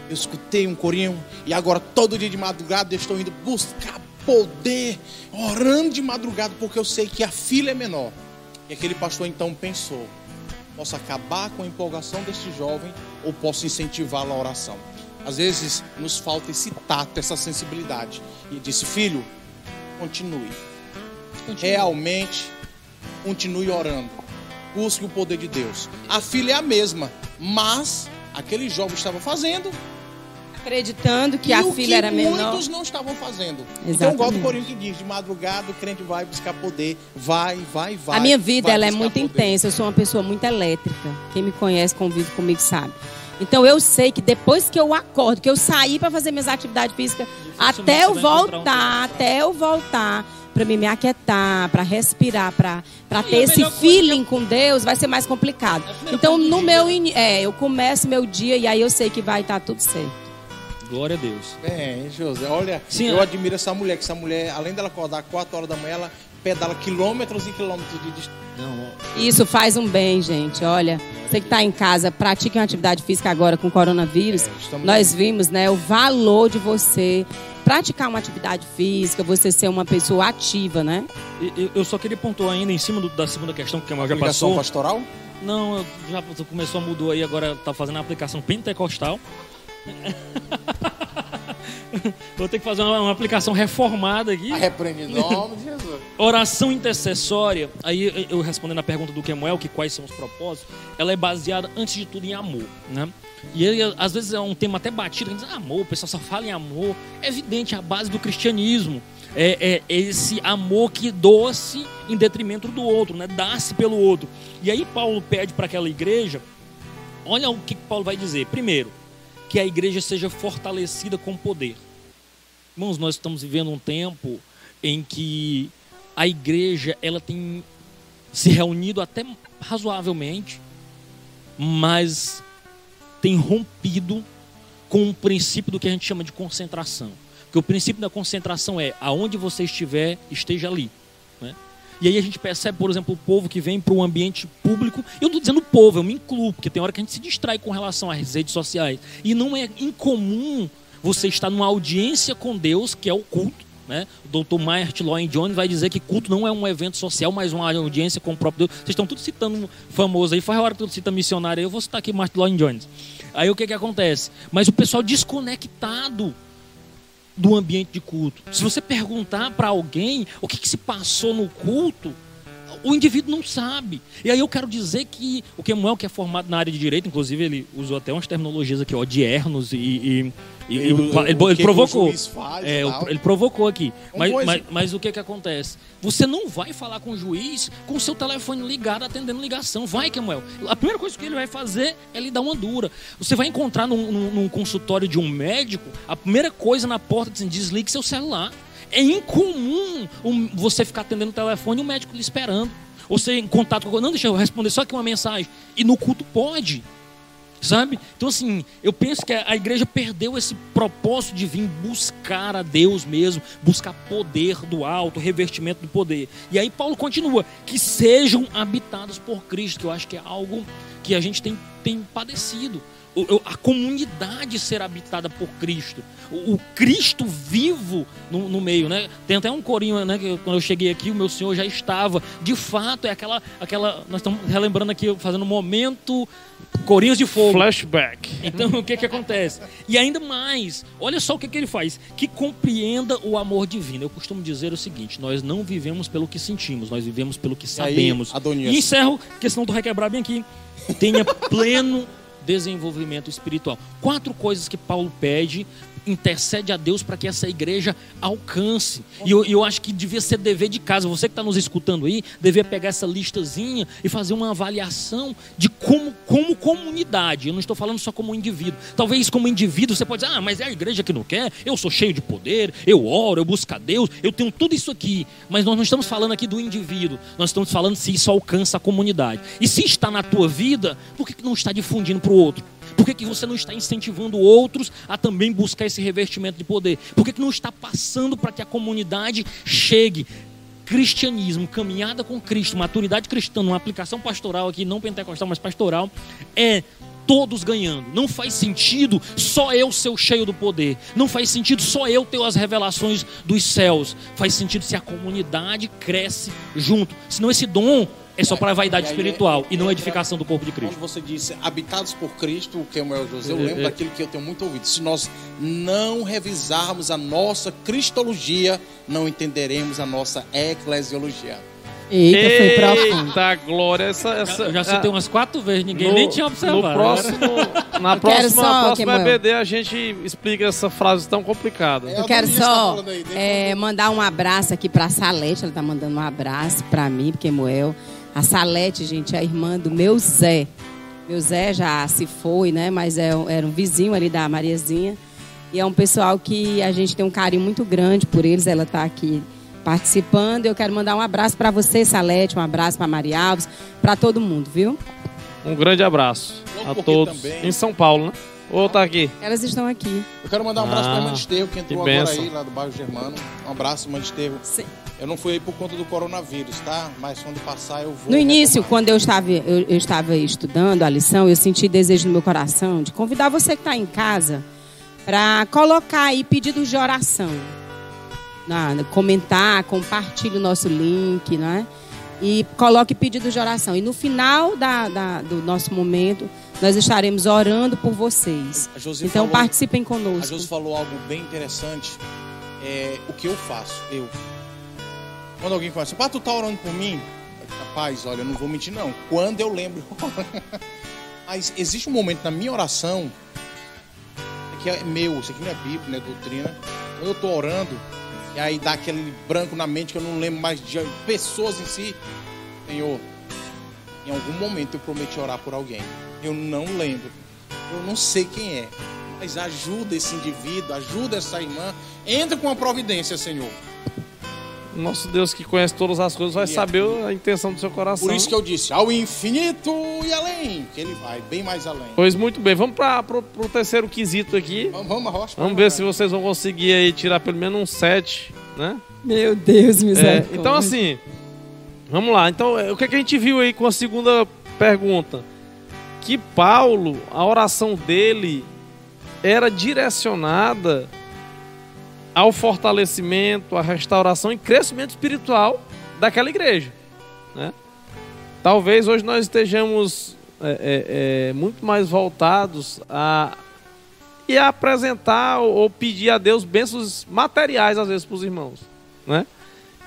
eu escutei um corinho, e agora todo dia de madrugada eu estou indo buscar poder, orando de madrugada, porque eu sei que a fila é menor. E aquele pastor então pensou: posso acabar com a empolgação deste jovem ou posso incentivá-lo à oração? Às vezes nos falta esse tato, essa sensibilidade. E disse: Filho, continue. Realmente, continue orando. Busque o poder de Deus. A filha é a mesma, mas aquele jovem estava fazendo Acreditando que a o filha era menor. muitos não estavam fazendo. Então, igual do Exatamente. Corinho que diz: de madrugada o crente vai buscar poder, vai, vai, vai. A minha vida ela é muito poder. intensa. Eu sou uma pessoa muito elétrica. Quem me conhece, convive comigo, sabe. Então eu sei que depois que eu acordo, que eu saí para fazer minhas atividades físicas, até eu encontrar um voltar, até eu voltar para me me aquietar, para respirar, para para ter esse coisa feeling com Deus, vai ser mais complicado. É Então no meu ini- é, eu começo meu dia e aí eu sei que vai estar tudo certo. Glória a Deus. É, José, olha, Sim, eu é. admiro essa mulher, que essa mulher, além dela acordar 4 horas da manhã, ela pedala quilômetros e quilômetros de distância. Isso faz um bem, gente. Olha, você que está em casa, pratique uma atividade física agora com o coronavírus. É, estamos- Nós vimos, né, o valor de você praticar uma atividade física, você ser uma pessoa ativa, né? E- Eu, só queria pontuar ainda em cima do- da segunda questão que a Kemuel já passou. pastoral? Não, já começou, mudou aí, agora tá fazendo a aplicação pentecostal. Vou ter que fazer uma, uma aplicação reformada aqui. Repreende em nome de Jesus. Oração intercessória, aí eu respondendo a pergunta do Kemuel, que quais são os propósitos, ela é baseada, antes de tudo, em amor, né? E aí, às vezes é um tema até batido, a gente diz, amor, o pessoal só fala em amor. É evidente, a base do cristianismo é, é esse amor que doa-se em detrimento do outro, né? Dá-se pelo outro. E aí Paulo pede para aquela igreja, olha o que Paulo vai dizer. Primeiro, que a igreja seja fortalecida com poder. Irmãos, nós estamos vivendo um tempo em que a igreja ela tem se reunido até razoavelmente, mas tem rompido com o princípio do que a gente chama de concentração. Porque o princípio da concentração é aonde você estiver, esteja ali. né? E aí a gente percebe, por exemplo, o povo que vem para o ambiente público. Eu não estou dizendo povo, eu me incluo, porque tem hora que a gente se distrai com relação às redes sociais. E não é incomum você estar numa audiência com Deus, que é o culto. Né? O Dr. Martin Lloyd Jones vai dizer que culto não é um evento social, mas uma audiência com o próprio Deus. Vocês estão tudo citando famoso aí, faz hora que tu cita missionário aí, eu vou citar aqui Martin Lloyd Jones. Aí o que que acontece? Mas o pessoal desconectado do ambiente de culto. Se você perguntar para alguém o que, que se passou no culto, o indivíduo não sabe. E aí eu quero dizer que o Kemuel, que é formado na área de direito, inclusive ele usou até umas terminologias aqui, ó, de ernos e. e, e- E o- ele, o ele provocou. faz É, ele provocou aqui. Um Mas, mas, mas o que que acontece? Você não vai falar com o juiz com o seu telefone ligado, atendendo ligação. Vai, Kemuel. A primeira coisa que ele vai fazer é lhe dar uma dura. Você vai encontrar num, num- num consultório de um médico, a primeira coisa na porta diz desligue seu celular. É incomum um- você ficar atendendo o telefone e o médico lhe esperando. Ou você em contato com. Não, deixa eu responder só aqui uma mensagem. E no culto pode. Sabe? Então, assim, eu penso que a a igreja perdeu esse propósito de vir buscar a Deus mesmo, buscar poder do alto, revestimento do poder. E aí, Paulo continua: que sejam habitados por Cristo, que eu acho que é algo que a gente tem, tem padecido. A comunidade ser habitada por Cristo, o Cristo vivo no, no meio, né? Tem até um corinho, né? Que quando eu cheguei aqui, o meu Senhor já estava. De fato, é aquela, aquela. Nós estamos relembrando aqui, fazendo um momento corinhos de fogo. Flashback. Então, o que que acontece? E ainda mais, olha só o que, que ele faz. Que compreenda o amor divino. Eu costumo dizer o seguinte: nós não vivemos pelo que sentimos, nós vivemos pelo que aí, sabemos. Adonias? E encerro, porque senão tu vai quebrar bem aqui. Tenha pleno desenvolvimento espiritual. Quatro coisas que Paulo pede. Intercede a Deus para que essa igreja alcance. E eu, eu acho que devia ser dever de casa. Você que está nos escutando aí, devia pegar essa listazinha e fazer uma avaliação de como, como comunidade. Eu não estou falando só como indivíduo. Talvez como indivíduo você pode dizer, ah, mas é a igreja que não quer, eu sou cheio de poder, eu oro, eu busco a Deus, eu tenho tudo isso aqui. Mas nós não estamos falando aqui do indivíduo, nós estamos falando se isso alcança a comunidade. E se está na tua vida, por que não está difundindo para o outro? Por que, que você não está incentivando outros a também buscar esse revestimento de poder? Por que, que não está passando para que a comunidade chegue? Cristianismo, caminhada com Cristo, maturidade cristã, uma aplicação pastoral aqui, não pentecostal, mas pastoral, é todos ganhando. Não faz sentido só eu ser o cheio do poder. Não faz sentido só eu ter as revelações dos céus. Faz sentido se a comunidade cresce junto. Senão esse dom é só para a vaidade E aí espiritual é- e não a entra- edificação do corpo de Quando Cristo. você disse habitados por Cristo, que é o José, eu É, lembro é. daquilo que eu tenho muito ouvido. Se nós não revisarmos a nossa cristologia, não entenderemos a nossa eclesiologia. Eita, foi profundo. Eita, glória. Essa, essa, Eu já citei umas quatro vezes, ninguém no- nem tinha observado. No próximo, na Eu próxima, só, próxima Kemuel. EBD a gente explica essa frase tão complicada. É, Eu quero só aí, é, eu- mandar um abraço aqui pra Salete. Ela tá mandando um abraço pra mim, porque Moel. A Salete, gente, é a irmã do meu Zé. Meu Zé já se foi, né? Mas é, era um vizinho ali da Mariazinha. E é um pessoal que a gente tem um carinho muito grande por eles. Ela tá aqui participando. Eu quero mandar um abraço pra você, Salete. Um abraço pra Maria Alves. Pra todo mundo, viu? Um grande abraço Logo a todos. também- Em São Paulo, né? Ou tá aqui? Elas estão aqui. Eu quero mandar um abraço Ah, para a irmã de Esterro, que entrou que agora aí, lá do bairro Germano. Um abraço, irmã de Esterro. Sim. Eu não fui aí por conta do coronavírus, tá? Mas quando passar eu vou. No início, retomar. quando eu estava, eu, eu estava estudando a lição, eu senti desejo no meu coração de convidar você que está em casa para colocar aí pedidos de oração. Na, comentar, compartilhe o nosso link, né? E coloque pedidos de oração. E no final da, da, do nosso momento, nós estaremos orando por vocês. Então falou, participem conosco. A Josi falou algo bem interessante. É, o que eu faço? Eu. Quando alguém começa, pá, tu tá orando por mim? Rapaz, olha, eu não vou mentir não. Quando eu lembro. Mas existe um momento na minha oração que é meu, isso aqui não é Bíblia, não é doutrina. Quando eu estou orando, e aí dá aquele branco na mente que eu não lembro mais de pessoas em si. Senhor, em algum momento eu prometi orar por alguém. Eu não lembro. Eu não sei quem é. Mas ajuda esse indivíduo, ajuda essa irmã. Entra com a providência, Senhor. Nosso Deus que conhece todas as coisas vai e saber a intenção do seu coração. Por isso que eu disse, ao infinito e além, que ele vai bem mais além. Pois muito bem, vamos para o terceiro quesito aqui. Vamos, vamos, Rocha, vamos ver se vocês vão conseguir aí tirar pelo menos um 7, né? Meu Deus, misericórdia. É, então assim, vamos lá. Então, é, o que, é que a gente viu aí com a segunda pergunta? Que Paulo, a oração dele era direcionada ao fortalecimento, à restauração e crescimento espiritual daquela igreja. Né? Talvez hoje nós estejamos é, é, é, muito mais voltados a e a apresentar ou pedir a Deus bênçãos materiais às vezes para os irmãos, né?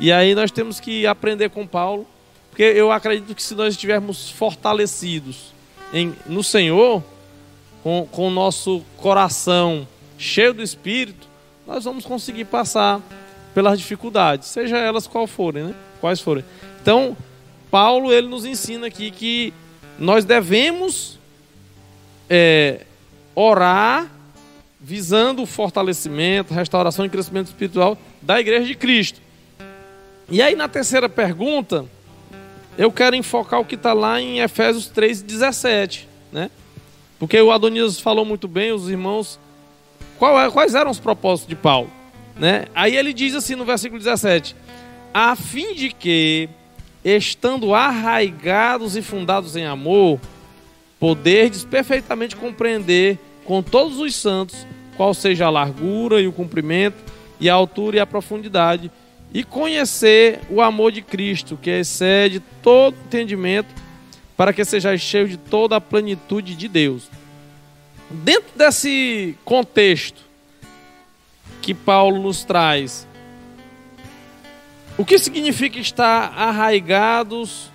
E aí nós temos que aprender com Paulo, porque eu acredito que se nós estivermos fortalecidos em, no Senhor, com, o nosso coração cheio do Espírito, nós vamos conseguir passar pelas dificuldades, seja elas qual forem, né? Quais forem. Então, Paulo ele nos ensina aqui que nós devemos é, orar visando o fortalecimento, restauração e crescimento espiritual da igreja de Cristo. E aí na terceira pergunta, eu quero enfocar o que está lá em Efésios 3,17, né? Porque o Adonias falou muito bem, os irmãos é, quais eram os propósitos de Paulo? Né? Aí ele diz assim no versículo 17: a fim de que, estando arraigados e fundados em amor, poderdes perfeitamente compreender com todos os santos qual seja a largura e o comprimento, e a altura e a profundidade, e conhecer o amor de Cristo, que excede todo entendimento, para que sejais cheio de toda a plenitude de Deus. Dentro desse contexto que Paulo nos traz, o que significa estar arraigados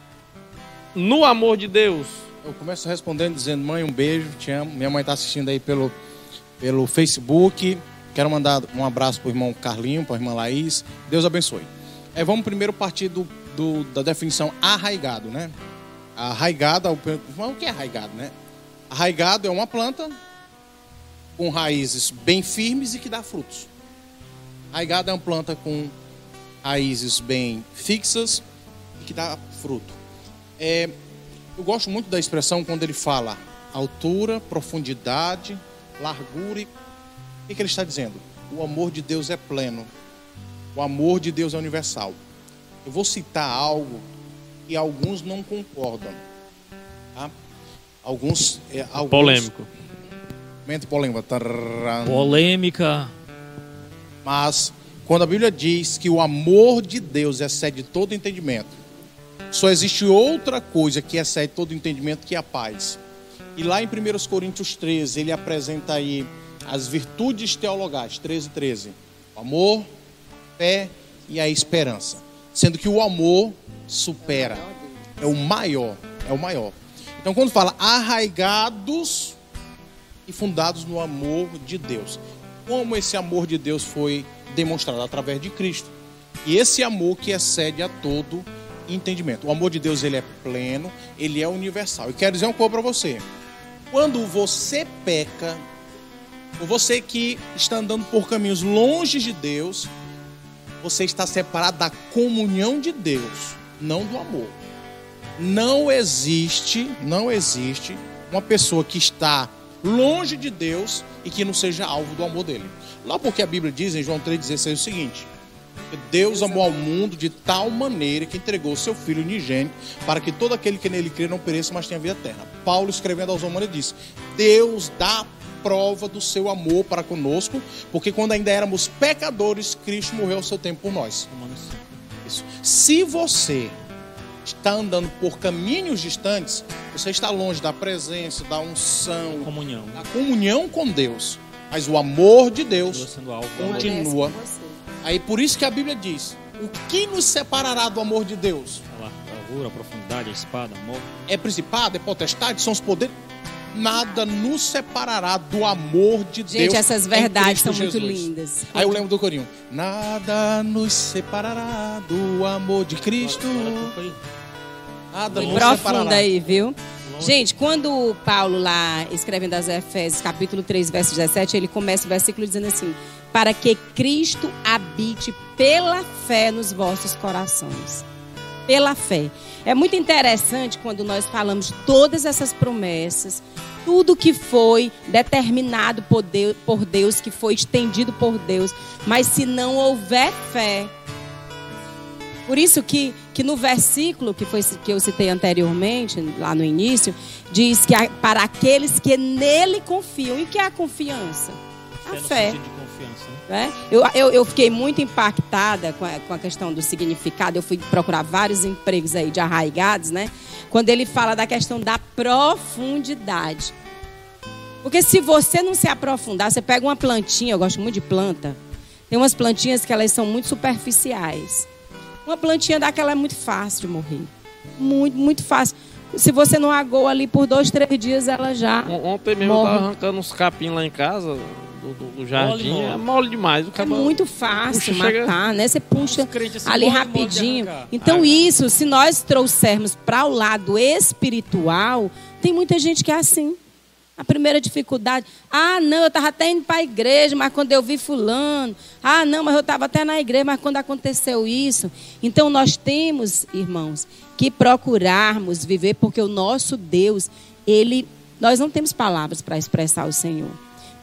no amor de Deus? Eu começo respondendo dizendo: Mãe, um beijo, te amo. Minha mãe está assistindo aí pelo, pelo Facebook. Quero mandar um abraço para o irmão Carlinho, para a irmã Laís. Deus abençoe. É, vamos primeiro partir do, do, da definição arraigado, né? Arraigado, o que é arraigado, né? Arraigado é uma planta com raízes bem firmes e que dá frutos. Arraigado é uma planta com raízes bem fixas e que dá fruto. É, eu gosto muito da expressão quando ele fala altura, profundidade, largura. E... O que, que ele está dizendo? O amor de Deus é pleno. O amor de Deus é universal. Eu vou citar algo que alguns não concordam. Tá? Alguns, é, alguns, Polêmico. Momento polêmica. Polêmica. Mas quando a Bíblia diz que o amor de Deus excede todo entendimento, só existe outra coisa que excede todo entendimento que é a paz. E lá em 1 Coríntios 13, ele apresenta aí as virtudes teologais, 13 13. O amor, fé e a esperança. Sendo que o amor supera. É o maior, é o maior. Então quando fala arraigados e fundados no amor de Deus. Como esse amor de Deus foi demonstrado através de Cristo. E esse amor que excede a todo entendimento. O amor de Deus ele é pleno, ele é universal. E quero dizer uma coisa para você. Quando você peca, ou você que está andando por caminhos longe de Deus, você está separado da comunhão de Deus, não do amor. Não existe, não existe uma pessoa que está longe de Deus e que não seja alvo do amor dele. Lá porque a Bíblia diz em João 3,16 o seguinte: Deus amou ao mundo de tal maneira que entregou o seu Filho unigênito para que todo aquele que nele crê não pereça, mas tenha vida eterna. Paulo, escrevendo aos Romanos, disse: Deus dá prova do seu amor para conosco, porque quando ainda éramos pecadores, Cristo morreu ao seu tempo por nós. Isso. Se você está andando por caminhos distantes, você está longe da presença, da unção, Comunhão. da comunhão com Deus. Mas o amor de Deus. Continua. Aí por isso que a Bíblia diz: o que nos separará do amor de Deus? A largura, a profundidade, a espada, a morte. É principado, é potestade, são os poderes. Nada nos separará do amor de Deus. Gente, essas verdades são muito Jesus. lindas. Aí eu lembro do corinho. Nada nos separará do amor de Cristo. Nada nos profunda separará. aí, viu? Gente, quando Paulo lá escrevendo as Efésios, capítulo 3, verso 17, ele começa o versículo dizendo assim: "Para que Cristo habite pela fé nos vossos corações". Pela fé. É muito interessante quando nós falamos todas essas promessas, tudo que foi determinado por Deus, por Deus, que foi estendido por Deus, mas se não houver fé, por isso que, que no versículo que, foi, que eu citei anteriormente, lá no início, diz que para aqueles que nele confiam. E o que é a confiança? A no fé. Né? Eu, eu, eu fiquei muito impactada com a, com a questão do significado. Eu fui procurar vários empregos aí de arraigados, né? Quando ele fala da questão da profundidade. Porque se você não se aprofundar, você pega uma plantinha, eu gosto muito de planta. Tem umas plantinhas que elas são muito superficiais. Uma plantinha daquela é muito fácil de morrer. Muito, muito fácil. Se você não agou ali por dois, três dias, ela já. On- Ontem mesmo eu Morre. tava arrancando uns capim lá em casa, do, do- do jardim. Mole, mole. É mole demais. O É muito fácil Puxa, chega- matar, né? Você puxa assim, ali rapidinho. Então, Ah. isso, se nós trouxermos para o lado espiritual, tem muita gente que é assim. A primeira dificuldade, ah, não, eu estava até indo para a igreja, mas quando eu vi fulano, ah, não, mas eu estava até na igreja, mas quando aconteceu isso. Então nós temos, irmãos, que procurarmos viver, porque o nosso Deus, ele, nós não temos palavras para expressar o Senhor.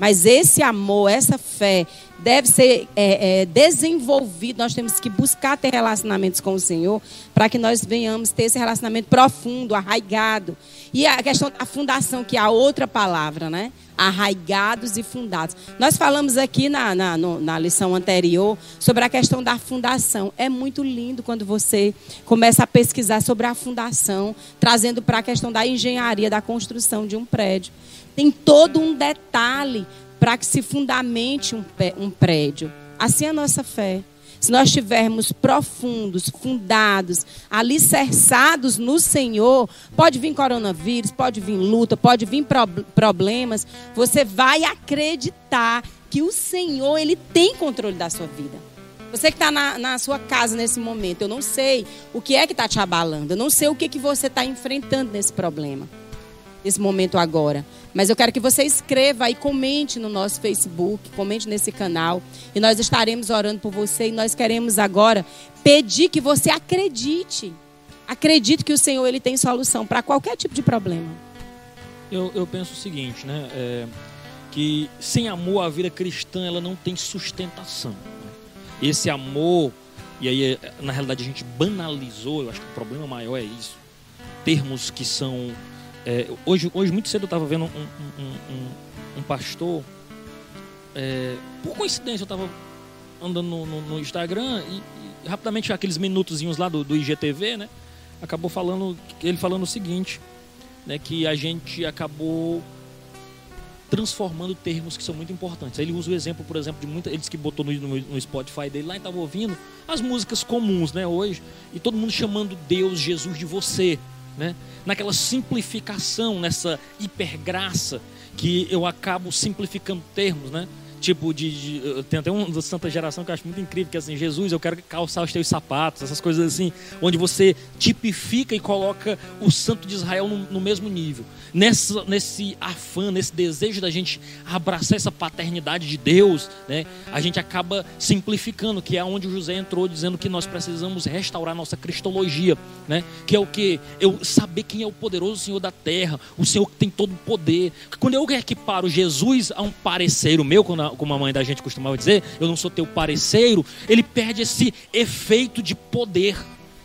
Mas esse amor, essa fé, deve ser é, é, desenvolvido. Nós temos que buscar ter relacionamentos com o Senhor para que nós venhamos ter esse relacionamento profundo, arraigado. E a questão da fundação, que é a outra palavra, né? Arraigados e fundados. Nós falamos aqui na, na, no- na lição anterior sobre a questão da fundação. É muito lindo quando você começa a pesquisar sobre a fundação, trazendo para a questão da engenharia, da construção de um prédio. Tem todo um detalhe para que se fundamente um, prédio. Assim é a nossa fé. Se nós estivermos profundos, fundados, alicerçados no Senhor, pode vir coronavírus, pode vir luta, pode vir prob- problemas, você vai acreditar que o Senhor ele tem controle da sua vida. Você que está na, na sua casa nesse momento, eu não sei o que é que está te abalando, eu não sei o que, que você está enfrentando nesse problema nesse momento agora. Mas eu quero que você escreva e comente no nosso Facebook, comente nesse canal. E nós estaremos orando por você. E nós queremos agora pedir que você acredite. Acredite que o Senhor ele tem solução para qualquer tipo de problema. Eu, eu penso o seguinte, né? é, que sem amor a vida cristã ela não tem sustentação. né? Esse amor, e aí é, na realidade a gente banalizou, eu acho que o problema maior é isso. Termos que são. É, hoje, hoje, muito cedo, eu estava vendo um, um- um- um- pastor. é, por coincidência, eu estava andando no, no- no Instagram e, e rapidamente aqueles minutozinhos lá do, do IGTV, né? Acabou falando, ele falando o seguinte né, que a gente acabou transformando termos que são muito importantes. Ele usa o exemplo, por exemplo, de muita, ele disse que botou no, no- no Spotify dele lá e estava ouvindo as músicas comuns, né, hoje, e todo mundo chamando Deus, Jesus de você, né? Naquela simplificação, nessa hipergraça que eu acabo simplificando termos, né? Tipo, de, de- tem até um da Santa Geração que eu acho muito incrível, que é assim, Jesus, eu quero calçar os teus sapatos, essas coisas assim, onde você tipifica e coloca o Santo de Israel no, no mesmo nível. Nessa, nesse afã, nesse desejo da gente abraçar essa paternidade de Deus, né, a gente acaba simplificando, que é onde José entrou dizendo que nós precisamos restaurar nossa cristologia, né, que é o que? Eu saber quem é o poderoso Senhor da terra, o Senhor que tem todo o poder. Quando eu equiparo Jesus a um pareceiro meu, quando como a mãe da gente costumava dizer, eu não sou teu pareceiro, ele perde esse efeito de poder.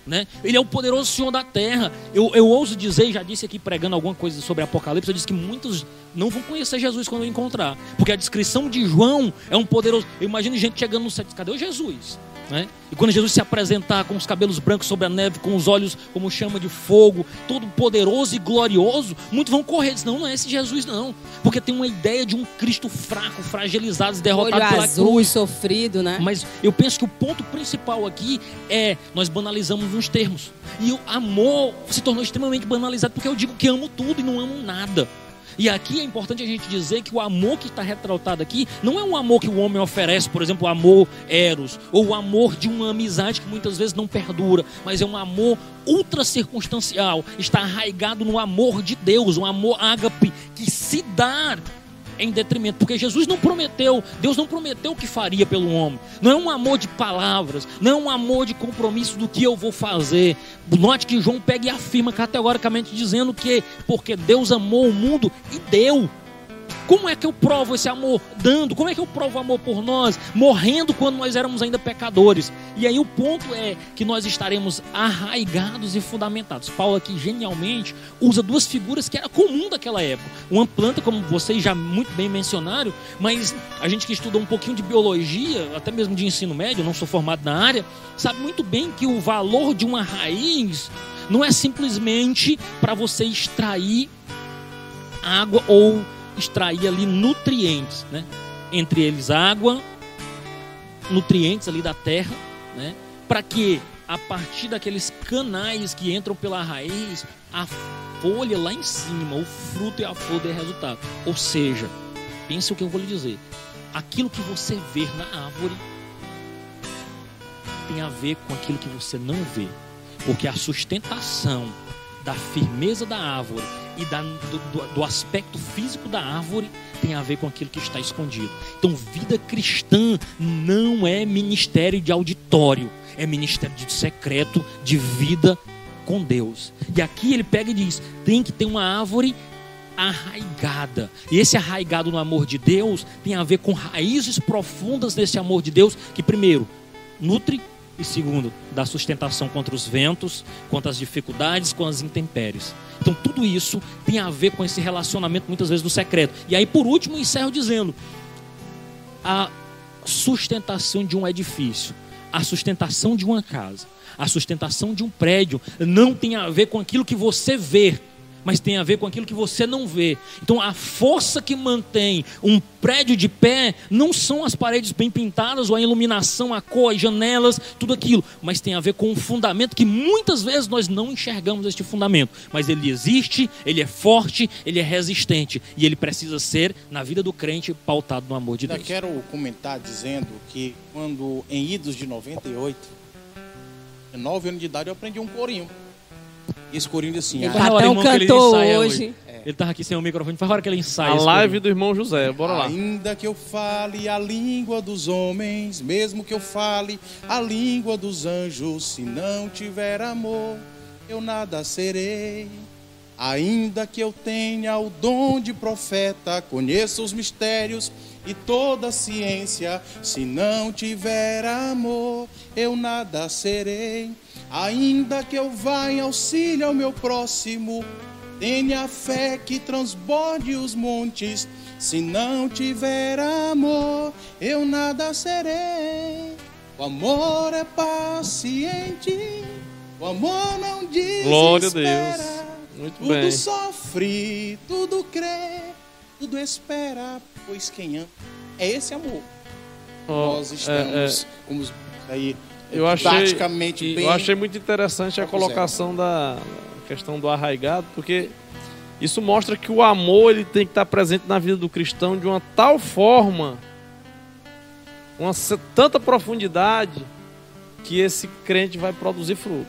Né? Ele é o poderoso Senhor da terra. Eu, eu ouso dizer, já disse aqui pregando alguma coisa sobre Apocalipse, eu disse que muitos não vão conhecer Jesus quando encontrar. Porque a descrição de João é um poderoso. Eu imagino gente chegando no set, cadê o Jesus? Né? E quando Jesus se apresentar com os cabelos brancos sobre a neve, com os olhos como chama de fogo, todo poderoso e glorioso, muitos vão correr. Diz, não, não é esse Jesus, não. Porque tem uma ideia de um Cristo fraco, fragilizado, derrotado Olho pela azul, cruz. sofrido, né? Mas eu penso que o ponto principal aqui é nós banalizamos uns termos. E o amor se tornou extremamente banalizado porque eu digo que amo tudo e não amo nada. E aqui é importante a gente dizer que o amor que está retratado aqui não é um amor que o homem oferece, por exemplo, o amor eros, ou o amor de uma amizade que muitas vezes não perdura, mas é um amor ultra circunstancial, está arraigado no amor de Deus, um amor ágape que se dá em detrimento, porque Jesus não prometeu, Deus não prometeu o que faria pelo homem. Não é um amor de palavras, não é um amor de compromisso do que eu vou fazer. Note que João pega e afirma categoricamente dizendo que porque Deus amou o mundo e deu. Como é que eu provo esse amor? Dando. Como é que eu provo o amor por nós? Morrendo quando nós éramos ainda pecadores. E aí o ponto é que nós estaremos arraigados e fundamentados. Paulo aqui genialmente usa duas figuras que era comum daquela época. Uma planta, como vocês já muito bem mencionaram, mas a gente que estuda um pouquinho de biologia, até mesmo de ensino médio, não sou formado na área, sabe muito bem que o valor de uma raiz não é simplesmente para você extrair água ou extrair ali nutrientes, né? Entre eles água, nutrientes ali da terra, né? Para que a partir daqueles canais que entram pela raiz, a folha lá em cima, o fruto e a flor dê resultado. Ou seja, pense o que eu vou lhe dizer. Aquilo que você vê na árvore tem a ver com aquilo que você não vê. Porque a sustentação da firmeza da árvore e da, do, do, aspecto físico da árvore tem a ver com aquilo que está escondido. Então, vida cristã não é ministério de auditório, é ministério de secreto, de vida com Deus. E aqui ele pega e diz: tem que ter uma árvore arraigada. E esse arraigado no amor de Deus tem a ver com raízes profundas desse amor de Deus, que primeiro nutre e segundo, dá sustentação contra os ventos, contra as dificuldades, com as intempéries. Então tudo isso tem a ver com esse relacionamento muitas vezes do secreto. E aí por último encerro dizendo a sustentação de um edifício, a sustentação de uma casa, a sustentação de um prédio não tem a ver com aquilo que você vê, mas tem a ver com aquilo que você não vê. Então a força que mantém um prédio de pé não são as paredes bem pintadas ou a iluminação, a cor, as janelas, tudo aquilo, mas tem a ver com um fundamento que muitas vezes nós não enxergamos este fundamento, mas ele existe, ele é forte, ele é resistente e ele precisa ser na vida do crente pautado no amor de Deus. Eu quero comentar dizendo que quando em idos de 98, 9 anos de idade, eu aprendi um corinho. E esse corinho assim: Ele ah, tá cantor ensaia hoje. hoje. Ele tava aqui sem o microfone, faz hora que ele ensaia. A live corinho. do irmão José, bora lá. Ainda que eu fale a língua dos homens, mesmo que eu fale a língua dos anjos, se não tiver amor, eu nada serei. Ainda que eu tenha o dom de profeta, conheça os mistérios e toda a ciência, se não tiver amor, eu nada serei. Ainda que eu vá em auxílio ao meu próximo, tenha fé que transborde os montes. Se não tiver amor, eu nada serei. O amor é paciente, o amor não desespera. Glória a Deus. Muito tudo bem. sofre, tudo crê, tudo espera, pois quem ama é esse amor. Ó, Nós é, estamos como aí Eu achei, bem. eu achei muito interessante a colocação da questão do arraigado, porque isso mostra que o amor ele tem que estar presente na vida do cristão de uma tal forma, uma tanta profundidade, que esse crente vai produzir fruto.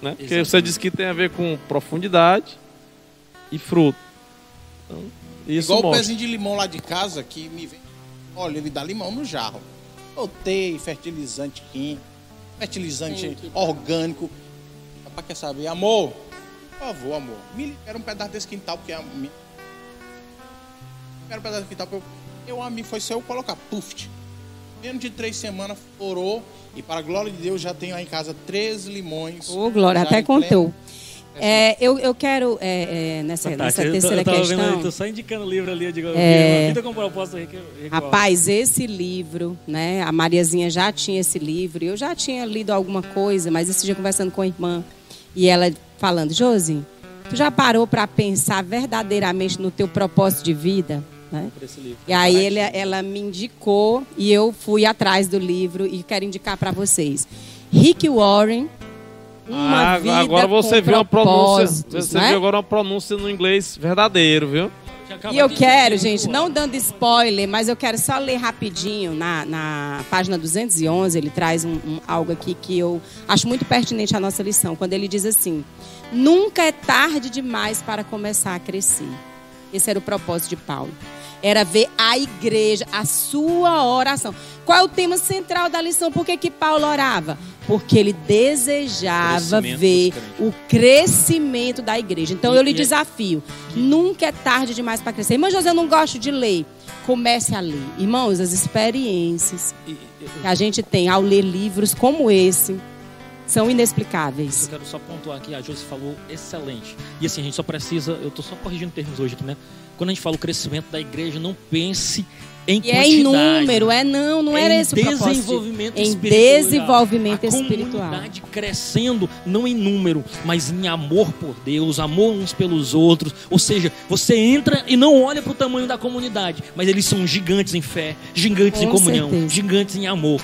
Né? Porque você disse que tem a ver com profundidade e fruto. Então, isso Igual o mostra. pezinho de limão lá de casa que me vem. Olha, ele dá limão no jarro. Botei fertilizante químico, fertilizante Químico. orgânico. Rapaz, quer saber? Amor, por favor, amor. Me libera um pedaço desse quintal, porque a minha. Libera um pedaço desse quintal. porque Eu, eu a mim foi só eu colocar. Puf. Menos de três semanas, orou. E para a glória de Deus, já tenho aí em casa três limões. Ô, Glória, já até em pleno- contou. É, eu, eu quero, é, é, nessa, nessa Fantástico. Eu tô- terceira eu tava vendo questão. ali, tô só indicando o livro ali, eu digo, É. vida com propósito Rapaz, esse livro, né? A Mariazinha já tinha esse livro. Eu já tinha lido alguma coisa, mas esse dia conversando com a irmã e ela falando, Josi, tu já parou para pensar verdadeiramente no teu propósito de vida, né? E aí ele, ela me indicou e eu fui atrás do livro e quero indicar para vocês. Rick Warren, uma Ah, vida agora você viu uma pronúncia. Você né? viu agora uma pronúncia no inglês verdadeiro, viu? E eu quero, gente, não dando spoiler, mas eu quero só ler rapidinho na, na página 211. Ele traz um, um- algo aqui que eu acho muito pertinente à nossa lição. Quando ele diz assim: Nunca é tarde demais para começar a crescer. Esse era o propósito de Paulo. Era ver a igreja, a sua oração. Qual é o tema central da lição? Por que, que Paulo orava? Porque ele desejava ver o crescimento da igreja. Então E- eu lhe e- desafio. Nunca é tarde demais para crescer. Irmã José, eu não gosto de ler. Comece a ler. Irmãos, as experiências E- e- que a gente tem ao ler livros como esse são inexplicáveis. Eu quero só pontuar aqui, a Josi falou excelente. E assim, a gente só precisa, eu tô só corrigindo termos hoje aqui, né? Quando a gente fala o crescimento da igreja, não pense em E é em número, é não, não era em esse o propósito. desenvolvimento Em espiritual. desenvolvimento a espiritual. comunidade crescendo não em número, mas em amor por Deus, amor uns pelos outros. Ou seja, você entra e não olha para o tamanho da comunidade, mas eles são gigantes em fé, gigantes Com em comunhão, certeza. gigantes em amor,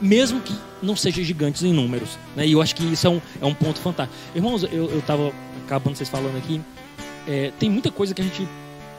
mesmo que não sejam gigantes em números. Né? E eu acho que isso é um, é um ponto fantástico. Irmãos, eu, eu tava acabando vocês falando aqui, é, tem muita coisa que a gente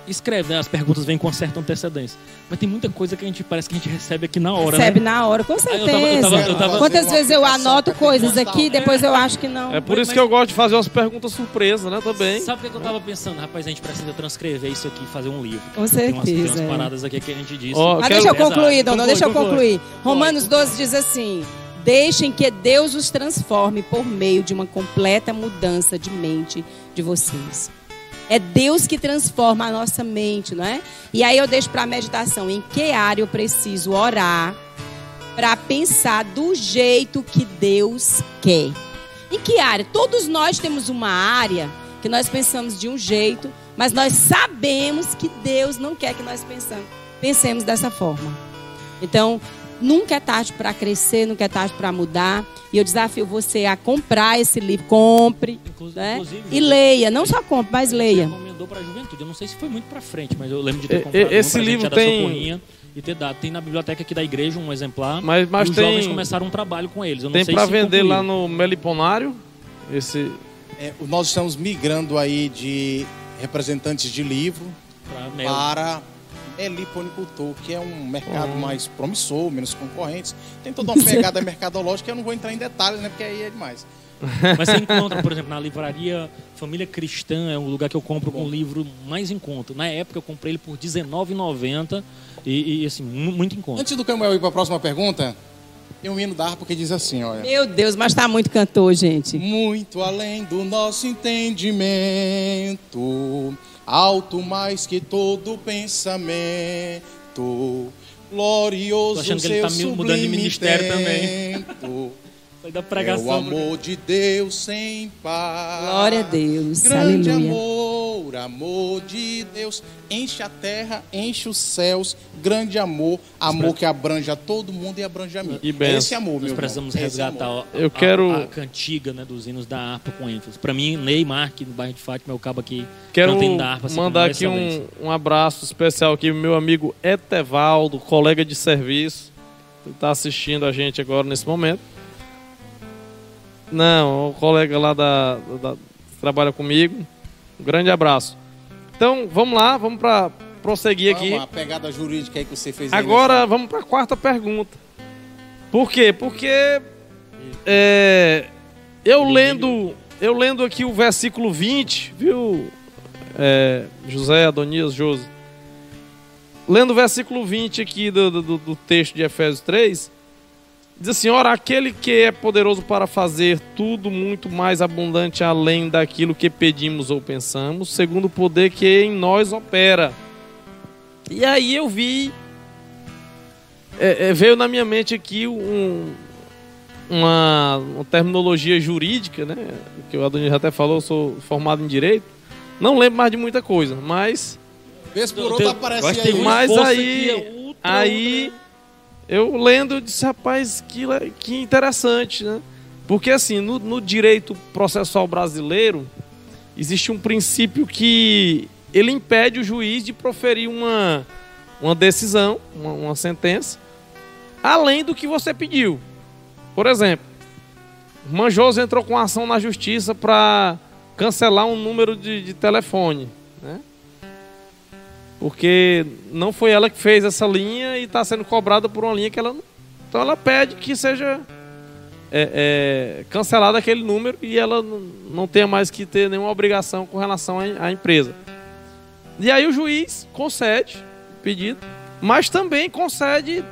escreve, né? as perguntas vêm com certa antecedência, mas tem muita coisa que a gente parece que a gente recebe aqui na hora, Recebe né? na hora, com eu tava- eu certeza. tava- eu tava- Quantas uma vezes eu anoto coisas aqui, depois eu acho que não. É por Mas- isso que eu gosto de fazer umas perguntas surpresa, né? Também. Sabe o que eu tava pensando? Rapaz, a gente precisa transcrever isso aqui e fazer um livro. Com Tem umas, tem umas certeza, paradas aqui que a gente disse. Ó, Mas quero- deixa eu concluir, dona, Conclui, deixa eu conclui. concluir. Romanos 12 diz assim: Deixem que Deus os transforme por meio de uma completa mudança de mente de vocês. É Deus que transforma a nossa mente, não é? E aí eu deixo para a meditação em que área eu preciso orar para pensar do jeito que Deus quer. Em que área? Todos nós temos uma área que nós pensamos de um jeito, mas nós sabemos que Deus não quer que nós pensamos, pensemos dessa forma. Então, nunca é tarde para crescer, nunca é tarde para mudar. E eu desafio você a comprar esse livro. Compre, Inclu- né? inclusive, E leia. Não só compre, mas Você leia. recomendou pra juventude. Eu não sei se foi muito pra frente, mas eu lembro de ter comprado esse um pra livro gente da tem- Socorrinha e ter dado. Tem na biblioteca aqui da igreja um exemplar. Mas, mas os jovens tem, começaram um trabalho com eles. Eu não tem se vender concluiu. lá no Meliponário. Esse. É, nós estamos migrando aí de representantes de livro Pra mel. para meliponicultor, que é um mercado Uhum. mais promissor, menos concorrentes. Tem toda uma pegada mercadológica, eu não vou entrar em detalhes, né? Porque aí é demais. Mas você encontra, por exemplo, na livraria Família Cristã, é um lugar que eu compro um livro mais em conta. Na época eu comprei ele por R$19,90 e, e, assim, mu- muito em conta. Antes do Camuel ir para a próxima pergunta, tem um hino da harpa que diz assim, olha. Meu Deus, mas tá muito cantor, gente. Muito além do nosso entendimento, alto mais que todo pensamento, Tô glorioso achando que seu ele tá mi- mudando de sublime ministério Foi da É o pregação. amor de Deus sem par. Glória a Deus. Grande Aleluia. amor, amor de Deus, enche a terra, enche os céus. Grande amor, amor que abrange a todo mundo e abrange a mim. E é benção. esse amor, meu Nós irmão. precisamos esse resgatar a, Eu a- quero- a, cantiga né, dos hinos da harpa com ênfase. Pra mim, Ney Mark, no bairro de Fátima, é o cabo aqui. Quero harpa, assim, mandar aqui um, um abraço especial aqui meu amigo Etevaldo, colega de serviço. Ele tá assistindo a gente agora nesse momento. Não, o colega lá da, da- que trabalha comigo. Um grande abraço. Então, vamos lá, vamos para prosseguir aqui. Vamos, a pegada jurídica aí que você fez aí Agora vamos para a quarta pergunta. Por quê? Porque é, eu lendo eu lendo aqui o versículo 20, viu, é, José Adonias José? Lendo o versículo 20 aqui do, do, do texto de Efésios 3, diz assim: Ora, aquele que é poderoso para fazer tudo muito mais abundante além daquilo que pedimos ou pensamos, segundo o poder que em nós opera. E aí eu vi é, é, veio na minha mente aqui um, uma, uma, terminologia jurídica, né? Que o Adonis até falou, eu sou formado em direito. Não lembro mais de muita coisa, mas. Vez por outra aparece aí. Mas aí, é aí eu lendo, disse, rapaz, que, que interessante, né? Porque assim, no, no direito processual brasileiro, existe um princípio que ele impede o juiz de proferir uma, uma decisão, uma, uma sentença, além do que você pediu. Por exemplo, Manjoso entrou com ação na justiça para cancelar um número de, de telefone, né? Porque não foi ela que fez essa linha e está sendo cobrada por uma linha que ela. Então ela pede que seja é, é, cancelado aquele número e ela não tenha mais que ter nenhuma obrigação com relação à empresa. E aí o juiz concede o pedido, mas também concede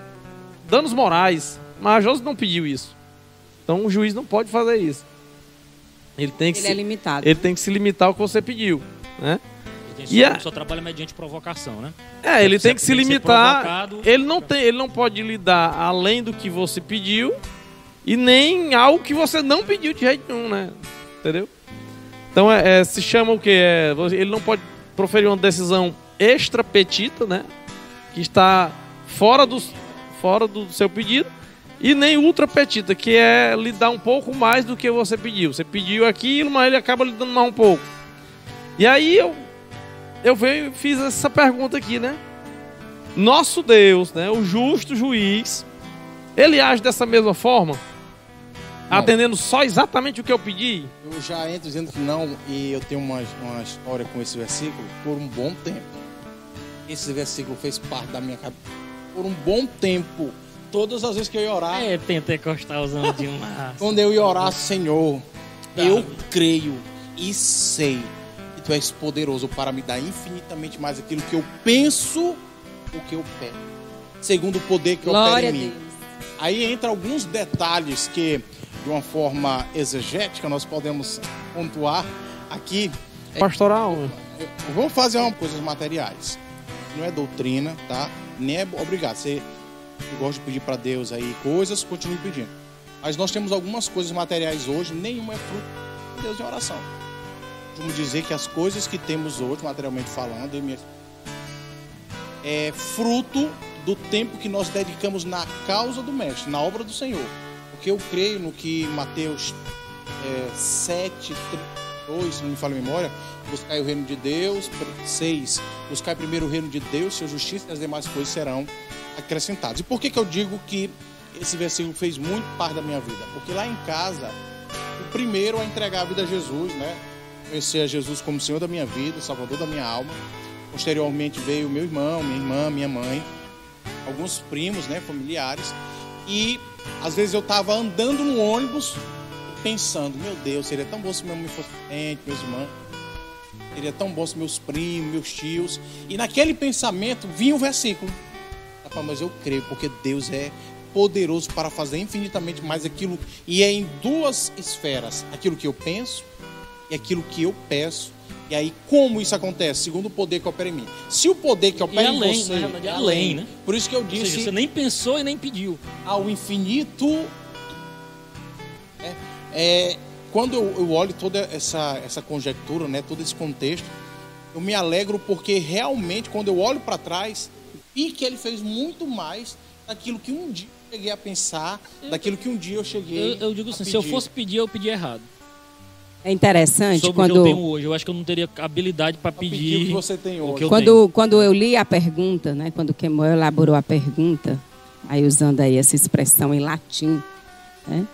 danos morais. Mas a Josi não pediu isso. Então o juiz não pode fazer isso. Ele tem que, ele se, é limitado. Ele tem que se limitar ao que você pediu, né? Só, e a... só trabalha mediante provocação, né? É, ele tem que se limitar. Ele não tem, ele não pode lhe dar além do que você pediu e nem algo que você não pediu de jeito nenhum, né? Entendeu? Então é, é se chama o que? É, ele não pode proferir uma decisão extra petita, né? Que está fora do, fora do seu pedido. E nem ultra petita, que é lhe dar um pouco mais do que você pediu. Você pediu aquilo, mas ele acaba lhe dando mais um pouco. E aí eu, eu veio fiz essa pergunta aqui, né? Nosso Deus, né? O justo juiz, ele age dessa mesma forma? Não. atendendo só exatamente o que eu pedi? Eu já entro dizendo que não, e eu tenho uma, uma história com esse versículo por um bom tempo. Esse versículo fez parte da minha cabeça por um bom tempo. Todas as vezes que eu ia orar. É pentecostalzão demais. quando eu ia orar, Senhor, tá. eu creio e sei tu és poderoso para me dar infinitamente mais aquilo que eu penso, o que eu pego. Segundo o poder que Glória opera em mim. Aí entra alguns detalhes que de uma forma exegética, nós podemos pontuar aqui. Pastoral. Vamos fazer uma coisas materiais. Não é doutrina, tá? Nem é obrigado. Você gosta de pedir para Deus aí coisas, continue pedindo. Mas nós temos algumas coisas materiais hoje, nenhuma é fruto de Deus em oração. Vamos dizer que as coisas que temos hoje, materialmente falando, é fruto do tempo que nós dedicamos na causa do Mestre, na obra do Senhor. Porque eu creio no que Mateus é, 7, 2, se não me falha a memória, buscai o reino de Deus, 6, buscai primeiro o reino de Deus, sua justiça e as demais coisas serão acrescentadas. E por que, que eu digo que esse versículo fez muito parte da minha vida? Porque lá em casa, o primeiro a entregar a vida a Jesus, né? Conhecer a Jesus como Senhor da minha vida, Salvador da minha alma. Posteriormente veio meu irmão, minha irmã, minha mãe, alguns primos, né, familiares. E às vezes eu estava andando no ônibus pensando, meu Deus, seria tão bom se meu mãe fosse frente, meus irmãos. Seria tão bom se meus primos, meus tios. E naquele pensamento vinha o versículo. Mas eu creio, porque Deus é poderoso para fazer infinitamente mais aquilo. E é em duas esferas: aquilo que eu penso e aquilo que eu peço e aí, como isso acontece? Segundo o poder que opera em mim. Se o poder que opera além, em você... Verdade, é além, né? Por isso que eu disse... Seja, você nem pensou e nem pediu. Ao infinito... É, é, quando eu, eu, olho toda essa, essa conjectura, né, todo esse contexto, eu me alegro porque realmente, quando eu olho para trás, vi que ele fez muito mais daquilo que um dia eu cheguei a pensar, daquilo que um dia eu cheguei Eu, eu digo assim, se eu fosse pedir, eu pedi errado. É interessante Sobre quando o que eu tenho hoje. Eu acho que eu não teria habilidade para pedir, pedir, o que você tem hoje. Eu quando, tenho. quando eu li a pergunta, né, quando o Kemuel elaborou a pergunta, aí usando aí essa expressão em latim, né,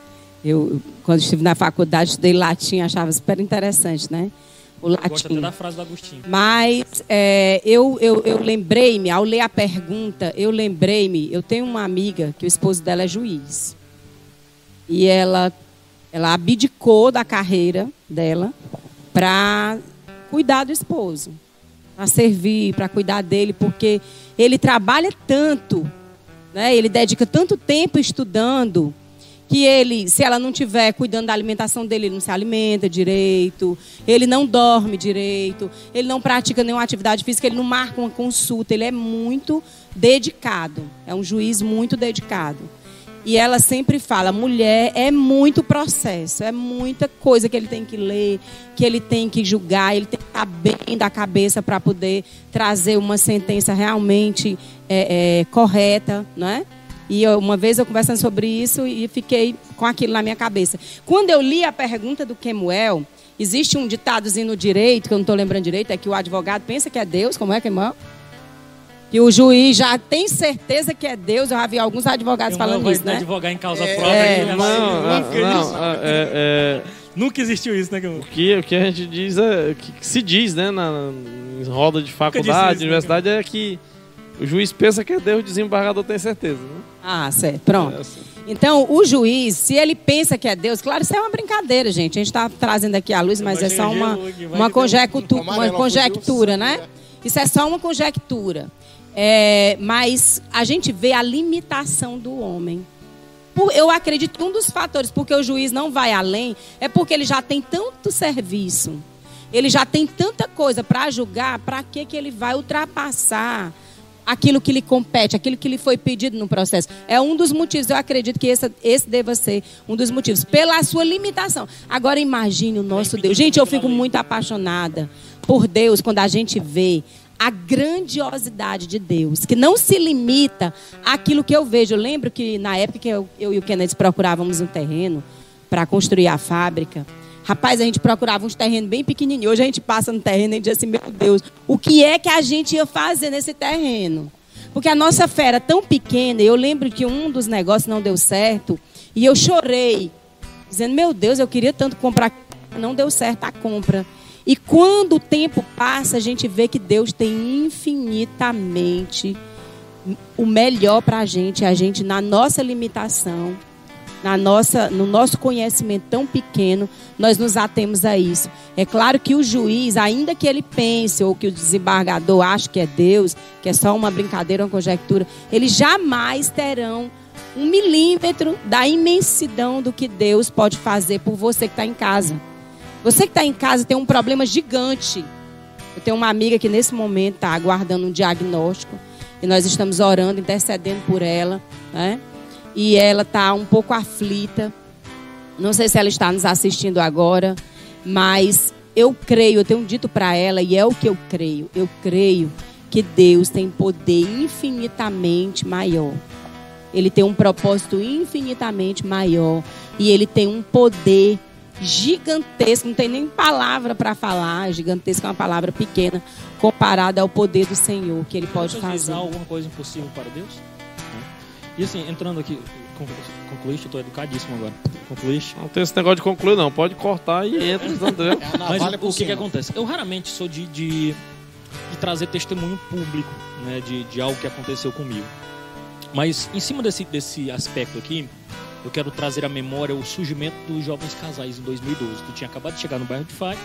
eu quando estive na faculdade estudei latim, achava super interessante, né? O latim. Eu gosto até da frase do Agostinho. Mas é, eu, eu, eu lembrei-me, ao ler a pergunta, eu lembrei-me, eu tenho uma amiga que o esposo dela é juiz. E ela ela abdicou da carreira dela para cuidar do esposo, para servir, para cuidar dele, porque ele trabalha tanto, né? ele dedica tanto tempo estudando, que ele, se ela não tiver cuidando da alimentação dele, ele não se alimenta direito, ele não dorme direito, ele não pratica nenhuma atividade física, ele não marca uma consulta, ele é muito dedicado, é um juiz muito dedicado. E ela sempre fala: mulher é muito processo, é muita coisa que ele tem que ler, que ele tem que julgar, ele tem que estar bem da cabeça para poder trazer uma sentença realmente é, é, correta, não é? E eu, uma vez eu conversando sobre isso e fiquei com aquilo na minha cabeça. Quando eu li a pergunta do Kemuel, existe um ditadozinho no direito, que eu não estou lembrando direito, é que o advogado pensa que é Deus, como é, Kemuel? E o juiz já tem certeza que é Deus. Eu já vi alguns advogados um falando isso, né? advogar em causa É, própria. é, que Não, nunca, não, não, é, é, nunca existiu isso, né? o, que, o que a gente diz é. que, que se diz, né, na, em roda de faculdade, isso, né, universidade, é que o juiz pensa que é Deus, o desembargador tem certeza. Né? Ah, certo. Pronto. É assim. Então, o juiz, se ele pensa que é Deus, claro, isso é uma brincadeira, gente. A gente está trazendo aqui a luz, mas é só uma, uma, conjectu- Uma conjectura, né? Isso é só uma conjectura. É, mas a gente vê a limitação do homem. Por- eu acredito que um dos fatores porque o juiz não vai além é porque ele já tem tanto serviço, ele já tem tanta coisa para julgar, para que, que ele vai ultrapassar aquilo que lhe compete, aquilo que lhe foi pedido no processo. É um dos motivos, eu acredito que esse, esse deva ser um dos motivos, pela sua limitação. Agora imagine o nosso Deus. Gente, eu fico muito apaixonada por Deus quando a gente vê a grandiosidade de Deus, que não se limita àquilo que eu vejo. Eu lembro que na época que eu, eu e o Kenneth procurávamos um terreno para construir a fábrica, rapaz, a gente procurava uns terrenos bem pequenininhos. Hoje a gente passa no terreno e diz assim, meu Deus, o que é que a gente ia fazer nesse terreno? Porque a nossa fé era tão pequena, eu lembro que um dos negócios não deu certo, e eu chorei, dizendo, meu Deus, eu queria tanto comprar, não deu certo a compra. E quando o tempo passa, a gente vê que Deus tem infinitamente o melhor para a gente, a gente na nossa limitação, na nossa, no nosso conhecimento tão pequeno, nós nos atemos a isso. É claro que o juiz, ainda que ele pense ou que o desembargador ache que é Deus, que é só uma brincadeira, uma conjectura, eles jamais terão um milímetro da imensidão do que Deus pode fazer por você que está em casa. Você que está em casa tem um problema gigante. Eu tenho uma amiga que nesse momento está aguardando um diagnóstico e nós estamos orando, intercedendo por ela, né? E ela está um pouco aflita. Não sei se ela está nos assistindo agora, mas eu creio, eu tenho dito para ela e é o que eu creio. Eu creio que Deus tem poder infinitamente maior. Ele tem um propósito infinitamente maior e ele tem um poder gigantesco, não tem nem palavra para falar, gigantesco é uma palavra pequena comparada ao poder do Senhor que ele pode fazer. alguma coisa impossível para Deus? Né? E assim, entrando aqui, conclu- concluíste, eu tô educadíssimo agora. Concluíste? Não tem esse negócio de concluir, não. Pode cortar e entra, entendeu? É a Mas o, que, que acontece? Eu raramente sou de, de, de trazer testemunho público né, de, de algo que aconteceu comigo. Mas em cima desse, desse aspecto aqui, eu quero trazer à memória o surgimento dos jovens casais em 2012. Tu tinha acabado de chegar no bairro de Fai.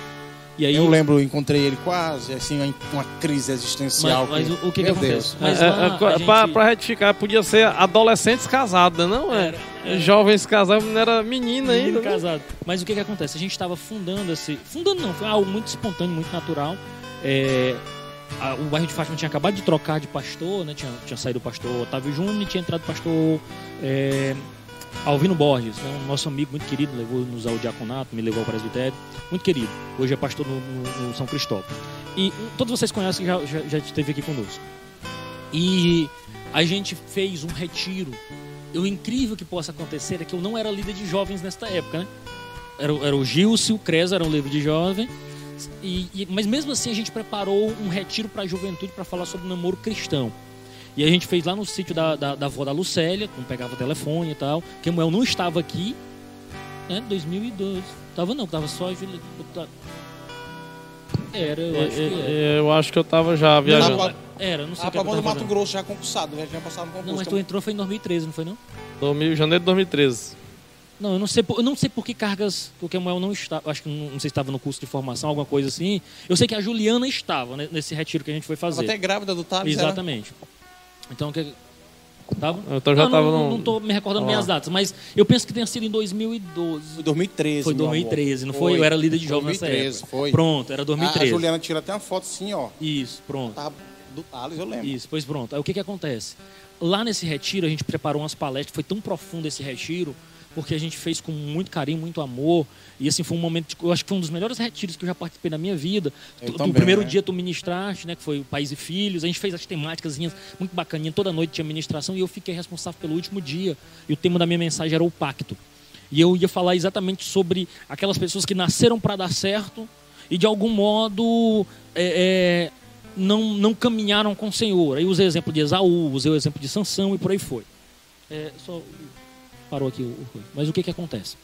E aí Eu lembro, eu encontrei ele quase, assim, uma- uma crise existencial. Mas, mas o, o que, que Meu acontece? Deus. Mas É, lá, é, a gente- retificar, podia ser adolescentes casados, não? É, Era, Jovens casados, não era menina Menino ainda. né? casado. Mas o que que acontece? A gente estava fundando esse... Fundando não, foi algo muito espontâneo, muito natural. É, a- o bairro de Fátima tinha acabado de trocar de pastor, né? Tinha, tinha saído o pastor Otávio Júnior e tinha entrado o pastor é, Alvino Borges, né? um nosso amigo muito querido, levou-nos ao diaconato, me levou ao presbitério. Muito querido. Hoje é pastor no, no- no São Cristóvão. E um, todos vocês conhecem, já, já, já esteve aqui conosco. E a gente fez um retiro. O incrível que possa acontecer é que eu não era líder de jovens nesta época, né? Era, era o Gilson, o Creza era um líder de jovem. E, e- mas mesmo assim a gente preparou um retiro para a juventude para falar sobre namoro cristão. E a gente fez lá no sítio da, da, da avó da Lucélia, como pegava telefone e tal. Kemuel não estava aqui, né? 2012. Tava não, tava só a Juliana. Era, eu acho que era. É, Eu acho que eu tava já viajando. Não, Era, não sei A que Pavão do Mato fazendo. Grosso já concursado, já tinha passado no concurso. Não, mas tu entrou foi em 2013, não foi não? 2000, janeiro de 2013. Não, eu não sei, por- eu não sei por que cargas o Kemuel não estava, acho que não, não sei se estava no curso de formação, alguma coisa assim. Eu sei que a Juliana estava né, nesse retiro que a gente foi fazer. até grávida do Thales. era? Então, o que... Tava? Então já Ah, tava não, no- não tô me recordando bem as datas, mas eu penso que tenha sido em 2012. Foi 2013. Foi meu amor. 2013, não foi? Eu era líder de jovens 2013, nessa época. foi. Pronto, era A, a 2013. Juliana tira até uma foto assim, ó. Isso, pronto. Do Thales, eu lembro. Isso, pois pronto. Aí o que que acontece? Lá nesse retiro, a gente preparou umas palestras, foi tão profundo esse retiro, porque a gente fez com muito carinho, muito amor. E assim, foi um momento, de- eu acho que foi um dos melhores retiros que eu já participei na minha vida. Eu Tu- do também, primeiro né? dia tu ministraste, né, que foi o Pais e Filhos. A gente fez as temáticas muito bacaninha, toda noite tinha ministração e eu fiquei responsável pelo último dia. E o tema da minha mensagem era o pacto. E eu ia falar exatamente sobre aquelas pessoas que nasceram para dar certo e de algum modo é, é, não, não caminharam com o Senhor. Aí usei o exemplo de Esaú, usei o exemplo de Sansão e por aí foi. É, só parou aqui o, mas o que que acontece?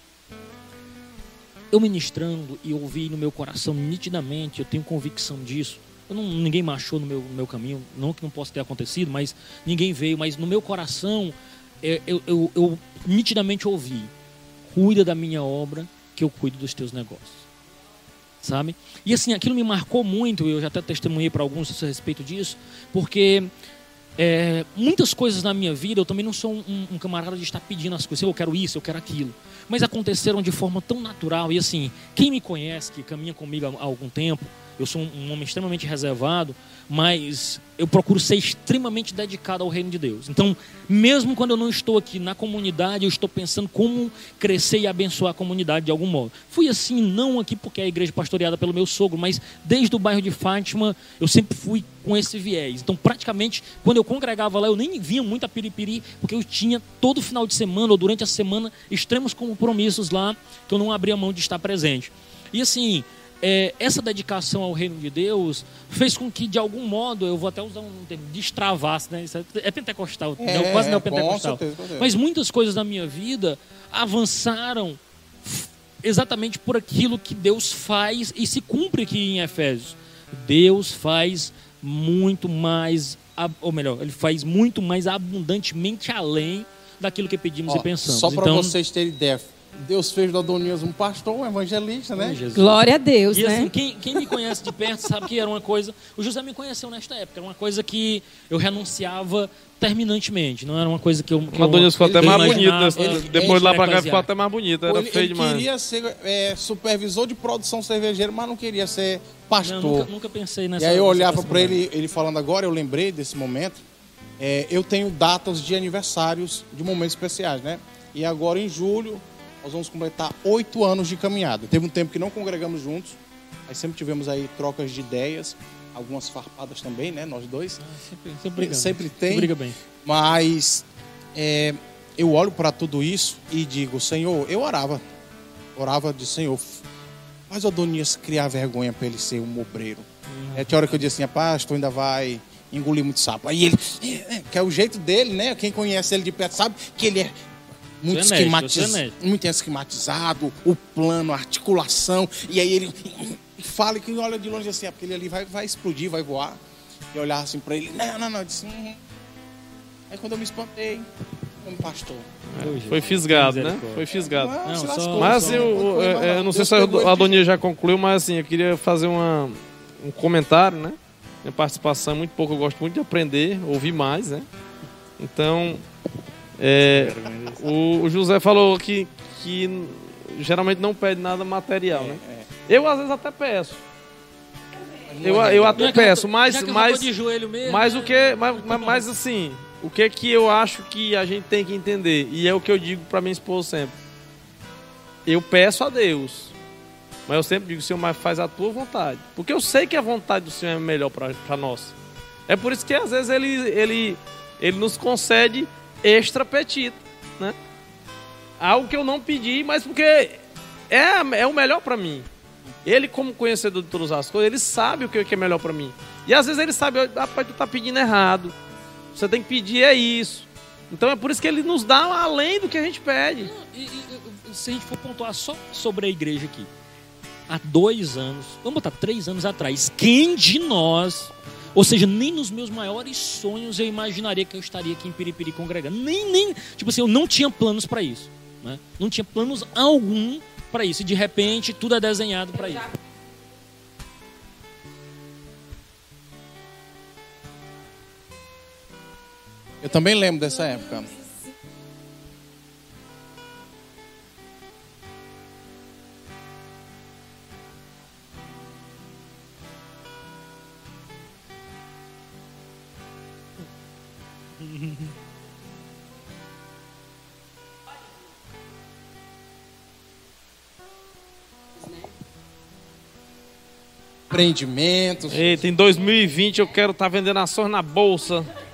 Eu ministrando e ouvi no meu coração nitidamente, eu tenho convicção disso. Eu não, ninguém marchou no meu, no meu caminho, não que não possa ter acontecido, mas ninguém veio. Mas no meu coração, é, eu, eu, eu nitidamente ouvi: cuida da minha obra, que eu cuido dos teus negócios sabe? E assim, aquilo me marcou muito, eu já até testemunhei para alguns a respeito disso, porque é, muitas coisas na minha vida, eu também não sou um, um camarada de estar pedindo as coisas, eu quero isso, eu quero aquilo, mas aconteceram de forma tão natural, e assim, quem me conhece, que caminha comigo há, algum tempo, eu sou um, homem extremamente reservado, mas eu procuro ser extremamente dedicado ao reino de Deus. Então, mesmo quando eu não estou aqui na comunidade, eu estou pensando como crescer e abençoar a comunidade de algum modo. Fui assim, não aqui porque é a igreja pastoreada pelo meu sogro, mas desde o bairro de Fátima, eu sempre fui com esse viés. Então, praticamente, quando eu congregava lá, eu nem vinha muito a Piripiri, porque eu tinha todo final de semana ou durante a semana extremos compromissos lá, que eu não abria mão de estar presente. E assim, é, essa dedicação ao reino de Deus fez com que, de algum modo, eu vou até usar um termo, destravasse, né? É, é pentecostal, É, não, quase não é é, com pentecostal. certeza, com certeza. Mas muitas coisas da minha vida avançaram exatamente por aquilo que Deus faz e se cumpre aqui em Efésios. Deus faz muito mais, ou melhor, ele faz muito mais abundantemente além daquilo que pedimos Ó, e pensamos. Só para então, vocês terem ideia, Deus fez do Adonias um pastor, um evangelista, né? Jesus. Glória a Deus, E né? assim, quem, quem me conhece de perto sabe que era uma coisa. O José me conheceu nesta época, era uma coisa que eu renunciava terminantemente, não era uma coisa que eu. Que O Adonis ficou até mais bonito. nessa- ele- depois lá pra cá ficou até mais bonito. Era ele, feio ele demais. queria ser é, supervisor de produção cervejeira, mas não queria ser pastor. Não, nunca, nunca pensei nessa E aí eu olhava para ele, ele falando agora, eu lembrei desse momento. É, eu tenho datas de aniversários de momentos especiais, né? E agora em julho nós vamos completar oito anos de caminhada. Teve um tempo que não congregamos juntos, mas sempre tivemos aí trocas de ideias, algumas farpadas também, né? Nós dois. Sempre, sempre brigando. Sempre tem. Briga bem. Mas é, eu olho para tudo isso e digo, Senhor, eu orava. Orava de Senhor, o Adonias criar vergonha para ele ser um obreiro. É tinha hora que eu disse assim, rapaz, tu ainda vai engolir muito sapo. Aí ele, é, é, que é o jeito dele, né? Quem conhece ele de perto sabe que ele é muito, Você é esquematiz... é muito esquematizado, o plano, a articulação. E aí ele fala que olha de longe assim, é porque ele ali vai, vai explodir, vai voar. E eu olhava assim para ele, não, não, não. Eu disse, "Uhum." Aí quando eu me espantei, como pastor. Foi fisgado, né? Foi fisgado. Não, só- lascou, Mas só. é, mas é, eu não sei se a Adonia já concluiu, mas assim, eu queria fazer uma, um comentário, né? Minha participação é muito pouco, eu gosto muito de aprender, ouvir mais, né? Então, é, o, o José falou que, que geralmente não pede nada material, né? Eu às vezes até peço. Eu, eu até peço, mas, mas, tô de joelho mesmo, mas né? o que, mas, mas- mas assim, o que que eu acho que a gente tem que entender e é o que eu digo para minha esposa sempre. Eu peço a Deus, mas eu sempre digo, Senhor, mas faz a tua vontade, porque eu sei que a vontade do Senhor é melhor para nós. É por isso que às vezes ele ele ele nos concede extra petita, né? Algo que eu não pedi, mas porque é, é o melhor para mim. Ele, como conhecedor de todas as coisas, ele sabe o que é melhor para mim. E às vezes ele sabe, rapaz, tu tá pedindo errado. Você tem que pedir é isso. Então é por isso que ele nos dá além do que a gente pede. E- e- se a gente for pontuar só sobre a igreja aqui, há dois anos, vamos botar três anos atrás, quem de nós, ou seja, nem nos meus maiores sonhos eu imaginaria que eu estaria aqui em Piripiri congregando. Nem, nem, tipo assim, eu não tinha planos para isso. Né? Não tinha planos algum para isso. E de repente tudo é desenhado para isso. Eu também lembro dessa época. Empreendimentos. Eita, em 2020 eu quero estar vendendo ações na bolsa. Tá.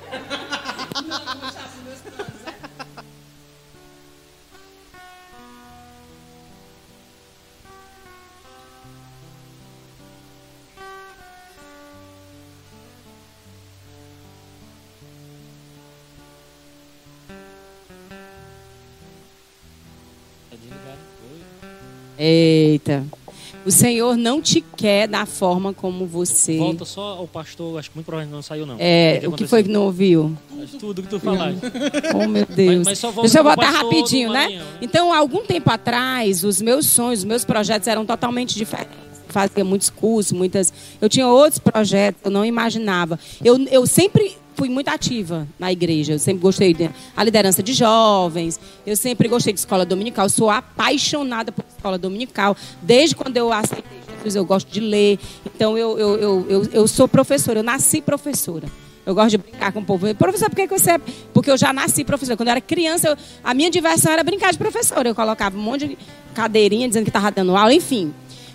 Eita. O Senhor não te quer da forma como você. Volta só ao pastor, acho que muito provavelmente não saiu, não. É, o que foi que não ouviu? Tudo que tu falaste. Oh, meu Deus. mas só volta Deixa eu botar rapidinho, né? Né? Então, algum tempo atrás, os meus sonhos, os meus projetos eram totalmente diferentes. Fazia muitos cursos, muitas. Eu tinha outros projetos, eu não imaginava. Eu, eu sempre fui muito ativa na igreja. Eu sempre gostei da liderança de jovens. Eu sempre gostei de escola dominical. Eu sou apaixonada por escola dominical. Desde quando eu aceitei Jesus, eu gosto de ler. Então, eu, eu, eu, eu, eu sou professora. Eu nasci professora. Eu gosto de brincar com o povo. Professor, por que você é? Porque eu já nasci professora. Quando eu era criança, eu- a minha diversão era brincar de professora. Eu colocava um monte de cadeirinha dizendo que estava dando aula, enfim.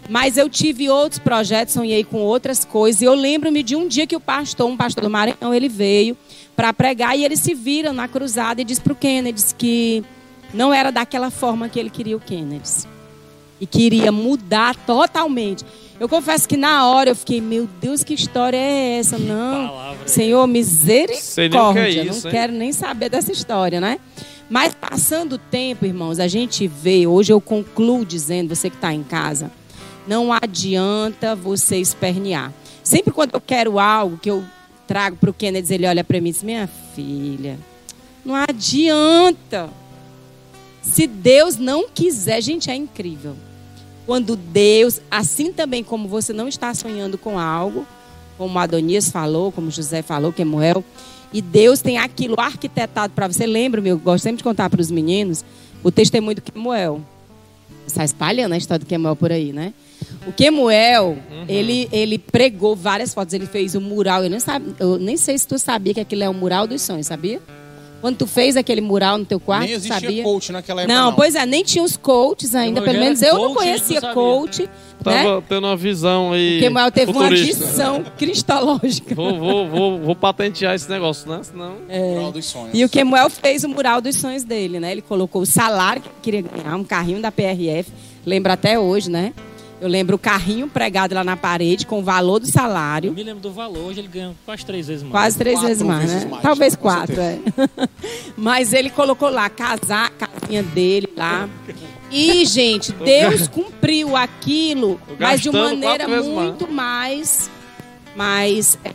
Mas eu tive outros projetos, sonhei com outras coisas. E eu lembro-me de um dia que o pastor, um pastor do Maranhão, ele veio para pregar e eles se viram na cruzada e disse para o Kennedy que não era daquela forma que ele queria o Kennedy. E queria mudar totalmente. Eu confesso que na hora eu fiquei, meu Deus, que história é essa? Não. palavra. Senhor, Sei nem o que é misericórdia. isso, não hein? quero nem saber dessa história, né? Mas passando o tempo, irmãos, a gente vê, hoje eu concluo dizendo, você que está em casa, não adianta você espernear. Sempre quando eu quero algo que eu trago para o Kennedy, ele olha para mim e diz, minha filha, não adianta. Se Deus não quiser, gente, é incrível. Quando Deus, assim também como você não está sonhando com algo, como Adonias falou, como José falou, Kemuel, e Deus tem aquilo arquitetado para você. Lembra-me, eu gosto sempre de contar para os meninos o testemunho do Kemuel. Está espalhando a história do Kemuel por aí, né? O Kemuel, ele, ele pregou várias fotos, ele fez um mural. Eu nem, sabe, eu nem sei se tu sabia que aquilo é o mural dos sonhos, sabia? Quando tu fez aquele mural no teu quarto, Nem existia sabia? coach naquela época. Não, Não, pois é, nem tinha os coaches ainda. Pelo menos eu não conhecia não coach. Né? Tava tendo uma visão aí. Porque Mael teve uma futurista. visão cristológica. Vou, vou, vou, vou patentear esse negócio, né? Senão. Mural dos sonhos. E o Kemuel fez o mural dos sonhos dele, né? Ele colocou o salário que queria ganhar, um carrinho da PRF. Lembra até hoje, né? Eu lembro o carrinho pregado lá na parede com o valor do Eu salário. me lembro do valor, hoje ele ganha quase três vezes mais. Quase três Quatro vezes mais, vezes né? mais, Talvez com quatro, é. Mas ele colocou lá casar, casinha dele lá. E, gente, Deus cumpriu aquilo, mas de uma maneira muito mais, mais é,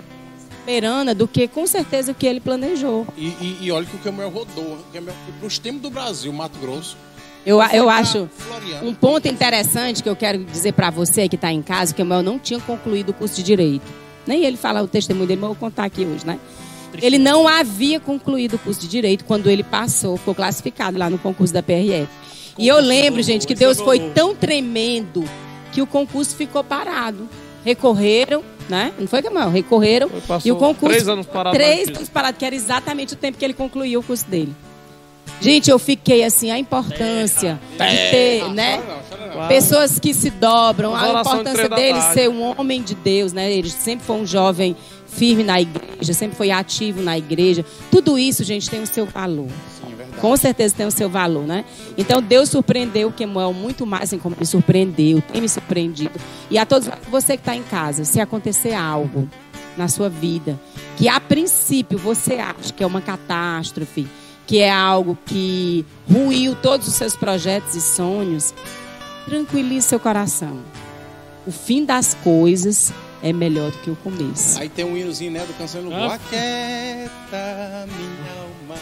soberana do que com certeza o que ele planejou. E, e, e olha que o Camuel rodou. O Camuel foi para os tempos do Brasil, Mato Grosso. Eu, eu pra acho Floriano. um ponto interessante que eu quero dizer para você que está em casa, que o Mel não tinha concluído o curso de Direito. Nem ele fala o testemunho dele, mas eu vou contar aqui hoje, né? Ele não havia concluído o curso de Direito quando ele passou, ficou classificado lá no concurso da PRF. E eu lembro, gente, que Deus foi tão tremendo que o concurso ficou parado. Recorreram, né? Não foi, Camal? Recorreram. E o concurso. três anos parado Três anos parado, que era exatamente o tempo que ele concluiu o curso dele. Gente, eu fiquei assim, a importância de ter, né? Não, chora não. Claro. Pessoas que se dobram, a de importância da dele ser um homem de Deus, né? Ele sempre foi um jovem firme na igreja, sempre foi ativo na igreja. Tudo isso, gente, tem o seu valor. Sim, é. Com certeza tem o seu valor, né? Então Deus surpreendeu o Kemuel muito mais assim como ele surpreendeu, tem me surpreendido. E a todos você que está em casa, se acontecer algo na sua vida que a princípio você acha que é uma catástrofe, que é algo que ruiu todos os seus projetos e sonhos, tranquilize seu coração. O fim das coisas é melhor do que o começo. Aí tem um hinozinho, né, do Canção do Ah. Boa. Aquieta minha alma.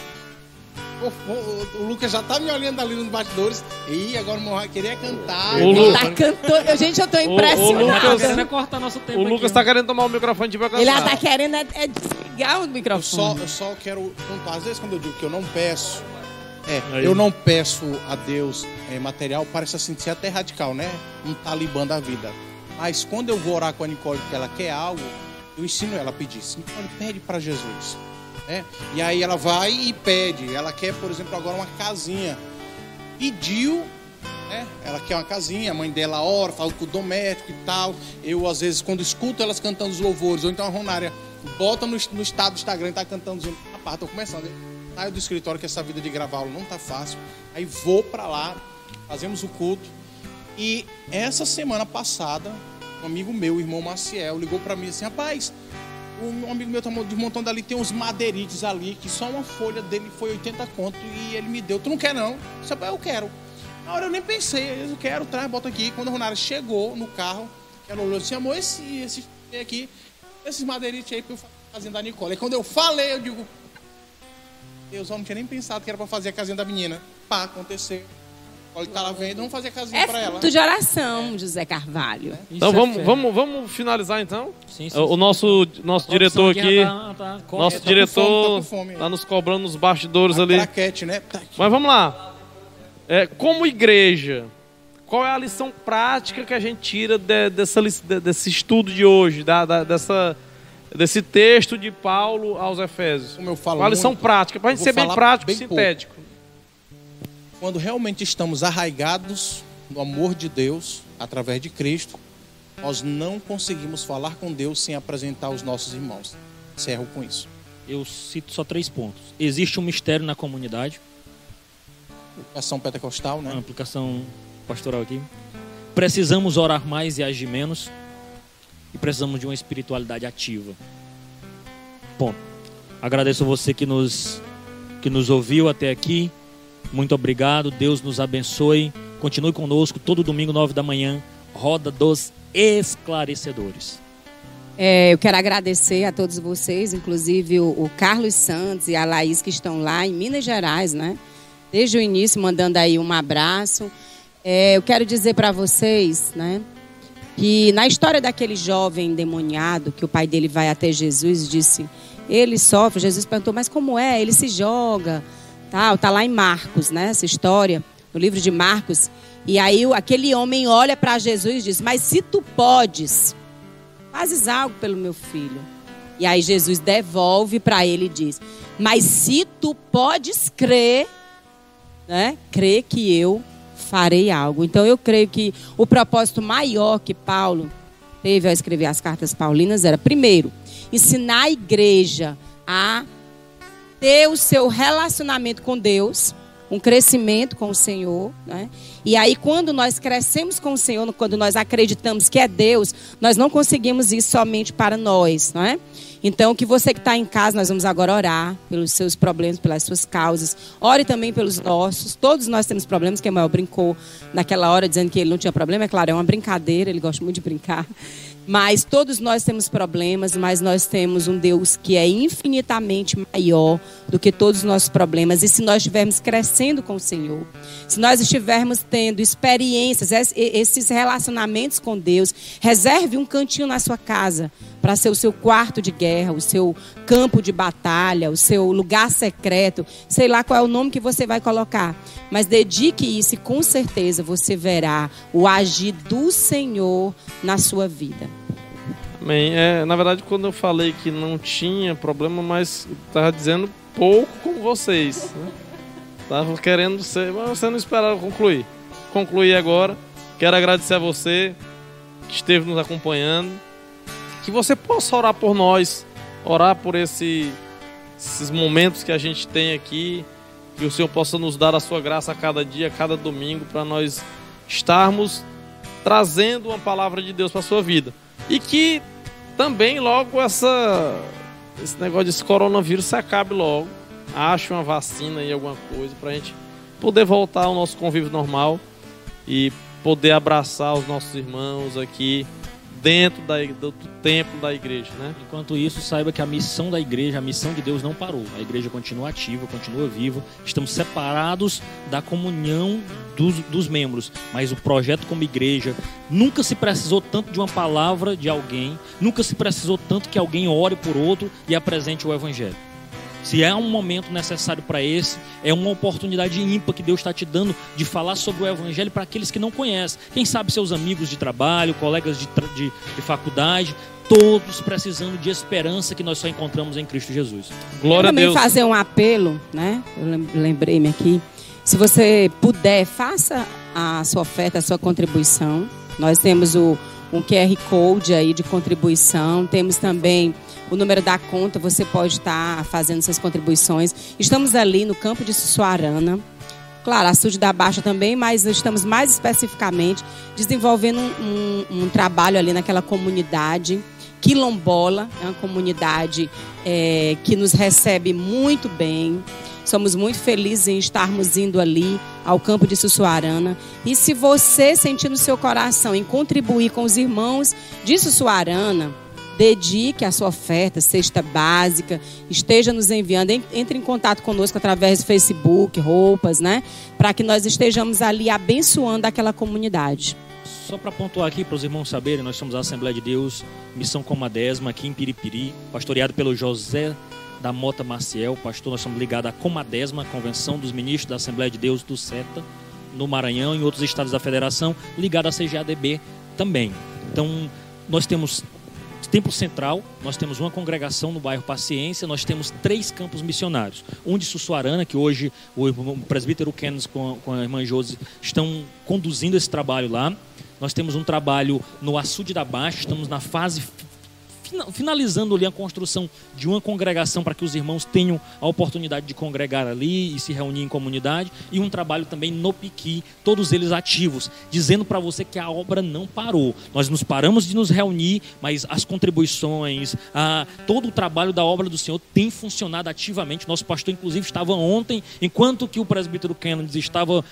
O, o- o Lucas já tá me olhando ali nos bastidores. E agora o Morra queria cantar. O Ele Lu- tá cantando. Gente, eu tô o Ele tá impressionada. Lucas- querendo é cortar nosso tempo O Lucas aqui, tá querendo tomar o microfone de vai Ele cantar. tá querendo é, é desligar ligar o Eu microfone. só, eu só quero contar. Às vezes, quando eu digo que eu não peço, é, Aí. eu não peço a Deus é, material, parece assim ser até radical, né? Um talibã da vida. Mas quando eu vou orar com a Nicole que ela quer algo, eu ensino ela a pedir. Nicole, pede para Jesus. Né? E aí ela vai e pede. Ela quer, por exemplo, agora uma casinha. Pediu, né? Ela quer uma casinha, a mãe dela ora, fala com o doméstico e tal. Eu, às vezes, quando escuto elas cantando os louvores, ou então a Ronária bota no, no estado do Instagram e tá cantando, dizendo, rapaz, tô começando. Saio do escritório que essa vida de gravar aula não tá fácil. Aí vou para lá, fazemos o culto. E essa semana passada, um amigo meu, o irmão Maciel, ligou para mim assim, rapaz, um amigo meu tá desmontando ali, tem uns madeirites ali, que só uma folha dele foi 80 conto e ele me deu. Tu não quer não? Eu disse, "Rapaz, eu quero. Na hora eu nem pensei, eu quero, traz, bota aqui. Quando a Ronara chegou no carro, ela olhou assim, amor, esse, esse aqui, esses madeirites aí pra eu fazer da Nicole. Aí quando eu falei, eu digo, Deus, eu não tinha nem pensado que era pra fazer a casinha da menina. Pá, aconteceu. Olha que tá lá vendo, vamos fazer a casinha É pra ela. fruto de oração, José Carvalho. Então é vamos, fé. vamos, vamos finalizar então? Sim, sim, O, nosso, nosso diretor aqui, tá- tá- corre. nosso É, tá com diretor fome, tá com fome. tá nos cobrando nos bastidores A ali. craquete, né? Tá. Mas vamos lá. É, como igreja, qual é a lição prática que a gente tira de- dessa, de- desse estudo de hoje, da, da- dessa, desse texto de Paulo aos Efésios? Como eu falo Qual a lição muito, prática? Para a gente ser bem prático e bem pouco. Quando realmente estamos arraigados no amor de Deus, através de Cristo, nós não conseguimos falar com Deus sem apresentar os nossos irmãos. Encerro com isso. Eu cito só três pontos. Existe um mistério na comunidade, Ação pentecostal, uma né? aplicação pastoral aqui. Precisamos orar mais e agir menos. E precisamos de uma espiritualidade ativa. Ponto. Agradeço a você que nos, que nos ouviu até aqui. Muito obrigado. Deus nos abençoe. Continue conosco todo domingo, nove da manhã. Roda dos Esclarecedores. É, eu quero agradecer a todos vocês, inclusive o, o Carlos Santos e a Laís que estão lá em Minas Gerais, né? Desde o início, mandando aí um abraço. É, eu quero dizer para vocês, né? Que na história daquele jovem endemoniado, que o pai dele vai até Jesus e disse, ele sofre, Jesus perguntou, mas como é? Ele se joga, tal, tá lá em Marcos, né? Essa história, no livro de Marcos. E aí aquele homem olha para Jesus e diz, mas se tu podes, fazes algo pelo meu filho. E aí Jesus devolve para ele e diz: Mas se tu podes crer, né? Crê que eu farei algo. Então eu creio que o propósito maior que Paulo teve ao escrever as cartas paulinas era, primeiro, ensinar a igreja a ter o seu relacionamento com Deus, um crescimento com o Senhor, né? E aí quando nós crescemos com o Senhor, quando nós acreditamos que é Deus, nós não conseguimos isso somente para nós, não é? Então, que você que está em casa, nós vamos agora orar pelos seus problemas, pelas suas causas. Ore também pelos nossos. Todos nós temos problemas, que Mael brincou naquela hora dizendo que ele não tinha problema. É claro, é uma brincadeira, ele gosta muito de brincar. Mas todos nós temos problemas, mas nós temos um Deus que é infinitamente maior do que todos os nossos problemas. E se nós estivermos crescendo com o Senhor, se nós estivermos tendo experiências, es- esses relacionamentos com Deus, reserve um cantinho na sua casa para ser o seu quarto de guerra, o seu campo de batalha, o seu lugar secreto, sei lá qual é o nome que você vai colocar. Mas dedique isso e com certeza você verá o agir do Senhor na sua vida. É, na verdade, quando eu falei que não tinha problema, mas estava dizendo pouco com vocês. Né? Tava querendo ser, mas você não esperava concluir. Concluir agora. Quero agradecer a você que esteve nos acompanhando. Que você possa orar por nós, orar por esse, esses momentos que a gente tem aqui. Que o Senhor possa nos dar a sua graça a cada dia, a cada domingo, para nós estarmos trazendo uma palavra de Deus para a sua vida. E que também logo essa esse negócio desse coronavírus se acabe logo. Ache uma vacina e alguma coisa pra gente poder voltar ao nosso convívio normal e poder abraçar os nossos irmãos aqui dentro da, do, do templo da igreja, né? Enquanto isso, saiba que a missão da igreja, a missão de Deus não parou. A igreja continua ativa, continua viva. Estamos separados da comunhão dos, dos membros. Mas o projeto como igreja nunca se precisou tanto de uma palavra de alguém, nunca se precisou tanto que alguém ore por outro e apresente o evangelho. Se é um momento necessário para esse, é uma oportunidade ímpar que Deus está te dando de falar sobre o Evangelho para aqueles que não conhecem. Quem sabe seus amigos de trabalho, colegas de, de, de faculdade, todos precisando de esperança que nós só encontramos em Cristo Jesus. Glória a Deus. também fazer um apelo, né? Eu lembrei-me aqui. Se você puder, faça a sua oferta, a sua contribuição. Nós temos o um QR Code aí de contribuição, temos também o número da conta, você pode estar fazendo suas contribuições. Estamos ali no campo de Sussuarana. Claro, a Açude da Baixa também, mas estamos mais especificamente desenvolvendo um, um, um trabalho ali naquela comunidade quilombola, é uma comunidade é, que nos recebe muito bem. Somos muito felizes em estarmos indo ali ao campo de Sussuarana. E se você sentir no seu coração em contribuir com os irmãos de Sussuarana, dedique a sua oferta, cesta básica, esteja nos enviando, entre em contato conosco através do Facebook, roupas, né? Para que nós estejamos ali abençoando aquela comunidade. Só para pontuar aqui para os irmãos saberem, nós somos a Assembleia de Deus, Missão Comadésima, aqui em Piripiri, pastoreado pelo José da Mota Maciel, pastor, nós somos ligados à Comadésima, Convenção dos Ministros da Assembleia de Deus do SETA, no Maranhão e outros estados da federação, ligado à CGADB também. Então, nós temos Templo Central, nós temos uma congregação no bairro Paciência, nós temos três campos missionários. Um de Sussuarana, que hoje o presbítero Kenneth com a irmã Josi estão conduzindo esse trabalho lá. Nós temos um trabalho no Açude da Baixa, estamos na fase finalizando ali a construção de uma congregação para que os irmãos tenham a oportunidade de congregar ali e se reunir em comunidade, e um trabalho também no Piqui, todos eles ativos, dizendo para você que a obra não parou. Nós nos paramos de nos reunir, mas as contribuições, a, todo o trabalho da obra do Senhor tem funcionado ativamente. Nosso pastor, inclusive, estava ontem, enquanto que o presbítero Kennedy estava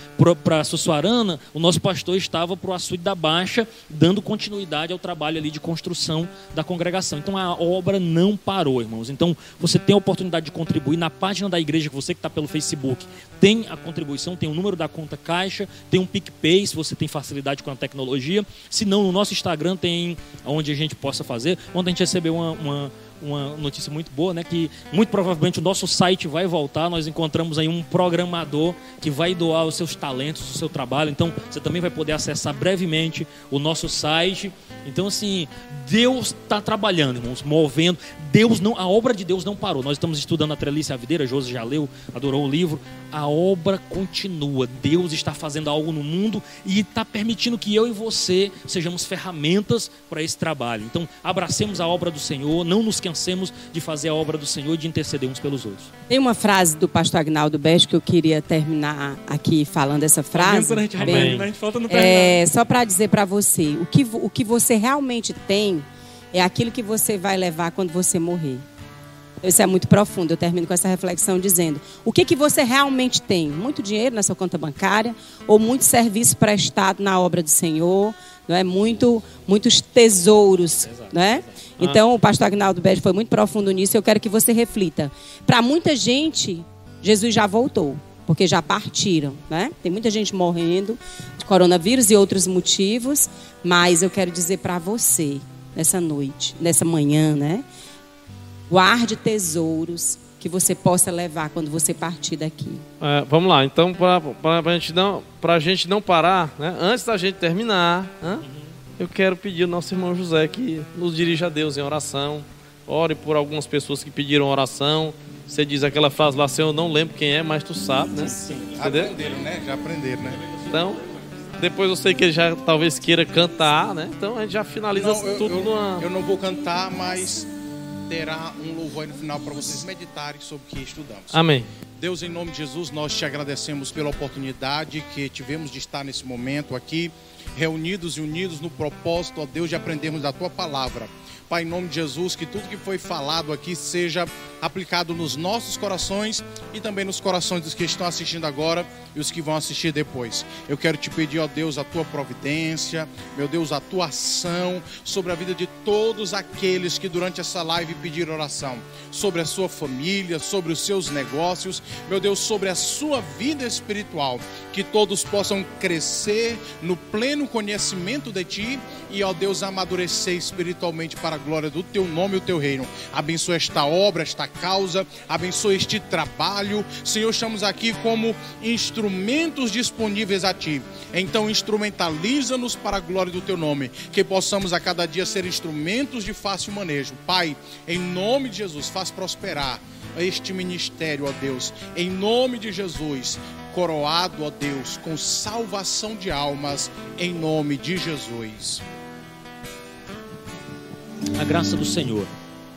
para Sussuarana, o nosso pastor estava para o Açude da Baixa, dando continuidade ao trabalho ali de construção da congregação. Então a obra não parou, irmãos. Então você tem a oportunidade de contribuir na página da igreja, que você que está pelo Facebook, tem a contribuição, tem o número da conta caixa, tem um PicPay, se você tem facilidade com a tecnologia. Se não, no nosso Instagram tem onde a gente possa fazer. Ontem a gente recebeu uma, uma uma notícia muito boa, né? Que muito provavelmente o nosso site vai voltar. Nós encontramos aí um programador que vai doar os seus talentos, o seu trabalho. Então você também vai poder acessar brevemente o nosso site. Então assim, Deus está trabalhando, irmãos, movendo. Deus não, a obra de Deus não parou. Nós estamos estudando a Trelice a Videira, José já leu, adorou o livro. A obra continua. Deus está fazendo algo no mundo e está permitindo que eu e você sejamos ferramentas para esse trabalho. Então, abracemos a obra do Senhor, não nos cansemos de fazer a obra do Senhor e de interceder uns pelos outros. Tem uma frase do pastor Agnaldo Best que eu queria terminar aqui falando essa frase. A gente, Bem, a gente falta no é, só para dizer para você, o que, o que você realmente tem é aquilo que você vai levar quando você morrer. Isso é muito profundo. Eu termino com essa reflexão dizendo: o que, que você realmente tem? Muito dinheiro na sua conta bancária ou muito serviço prestado na obra do Senhor? Não é muito, muitos tesouros, exato, não é? Então, o pastor Agnaldo Bege foi muito profundo nisso. Eu quero que você reflita. Para muita gente, Jesus já voltou, porque já partiram, né? Tem muita gente morrendo de coronavírus e outros motivos, mas eu quero dizer para você nessa noite, nessa manhã, né? Guarde tesouros que você possa levar quando você partir daqui. É, vamos lá, então, para a gente, não, gente não parar, né? antes da gente terminar, né? eu quero pedir ao nosso irmão José que nos dirija a Deus em oração. Ore por algumas pessoas que pediram oração. Você diz aquela frase lá, Senhor, eu não lembro quem é, mas tu sabe, né? Sim, aprenderam, né? Já aprenderam, né? Então, depois eu sei que ele já talvez queira cantar, né? Então a gente já finaliza não, eu, tudo eu, numa... Eu não vou cantar, mas terá um louvor aí no final para vocês meditarem sobre o que estudamos. Amém. Deus, em nome de Jesus, nós te agradecemos pela oportunidade que tivemos de estar nesse momento aqui, reunidos e unidos no propósito, ó Deus, de aprendermos da tua palavra. Pai, em nome de Jesus, que tudo que foi falado aqui seja aplicado nos nossos corações e também nos corações dos que estão assistindo agora e os que vão assistir depois. Eu quero te pedir, ó Deus, a tua providência, meu Deus, a tua ação sobre a vida de todos aqueles que durante essa live pediram oração, sobre a sua família, sobre os seus negócios, meu Deus, sobre a sua vida espiritual, que todos possam crescer no pleno conhecimento de ti e, ó Deus, amadurecer espiritualmente para a glória do teu nome e o teu reino. Abençoa esta obra, esta causa, abençoa este trabalho. Senhor, estamos aqui como instrumentos disponíveis a ti. Então, instrumentaliza-nos para a glória do teu nome, que possamos a cada dia ser instrumentos de fácil manejo. Pai, em nome de Jesus, faz prosperar este ministério, ó Deus, em nome de Jesus, coroado, ó Deus, com salvação de almas, em nome de Jesus. A graça do Senhor,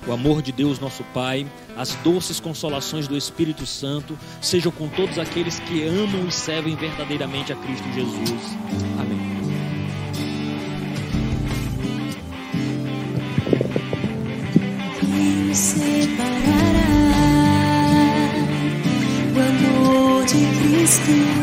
o amor de Deus, nosso Pai, as doces consolações do Espírito Santo sejam com todos aqueles que amam e servem verdadeiramente a Cristo Jesus. Amém. Separará do amor de Cristo?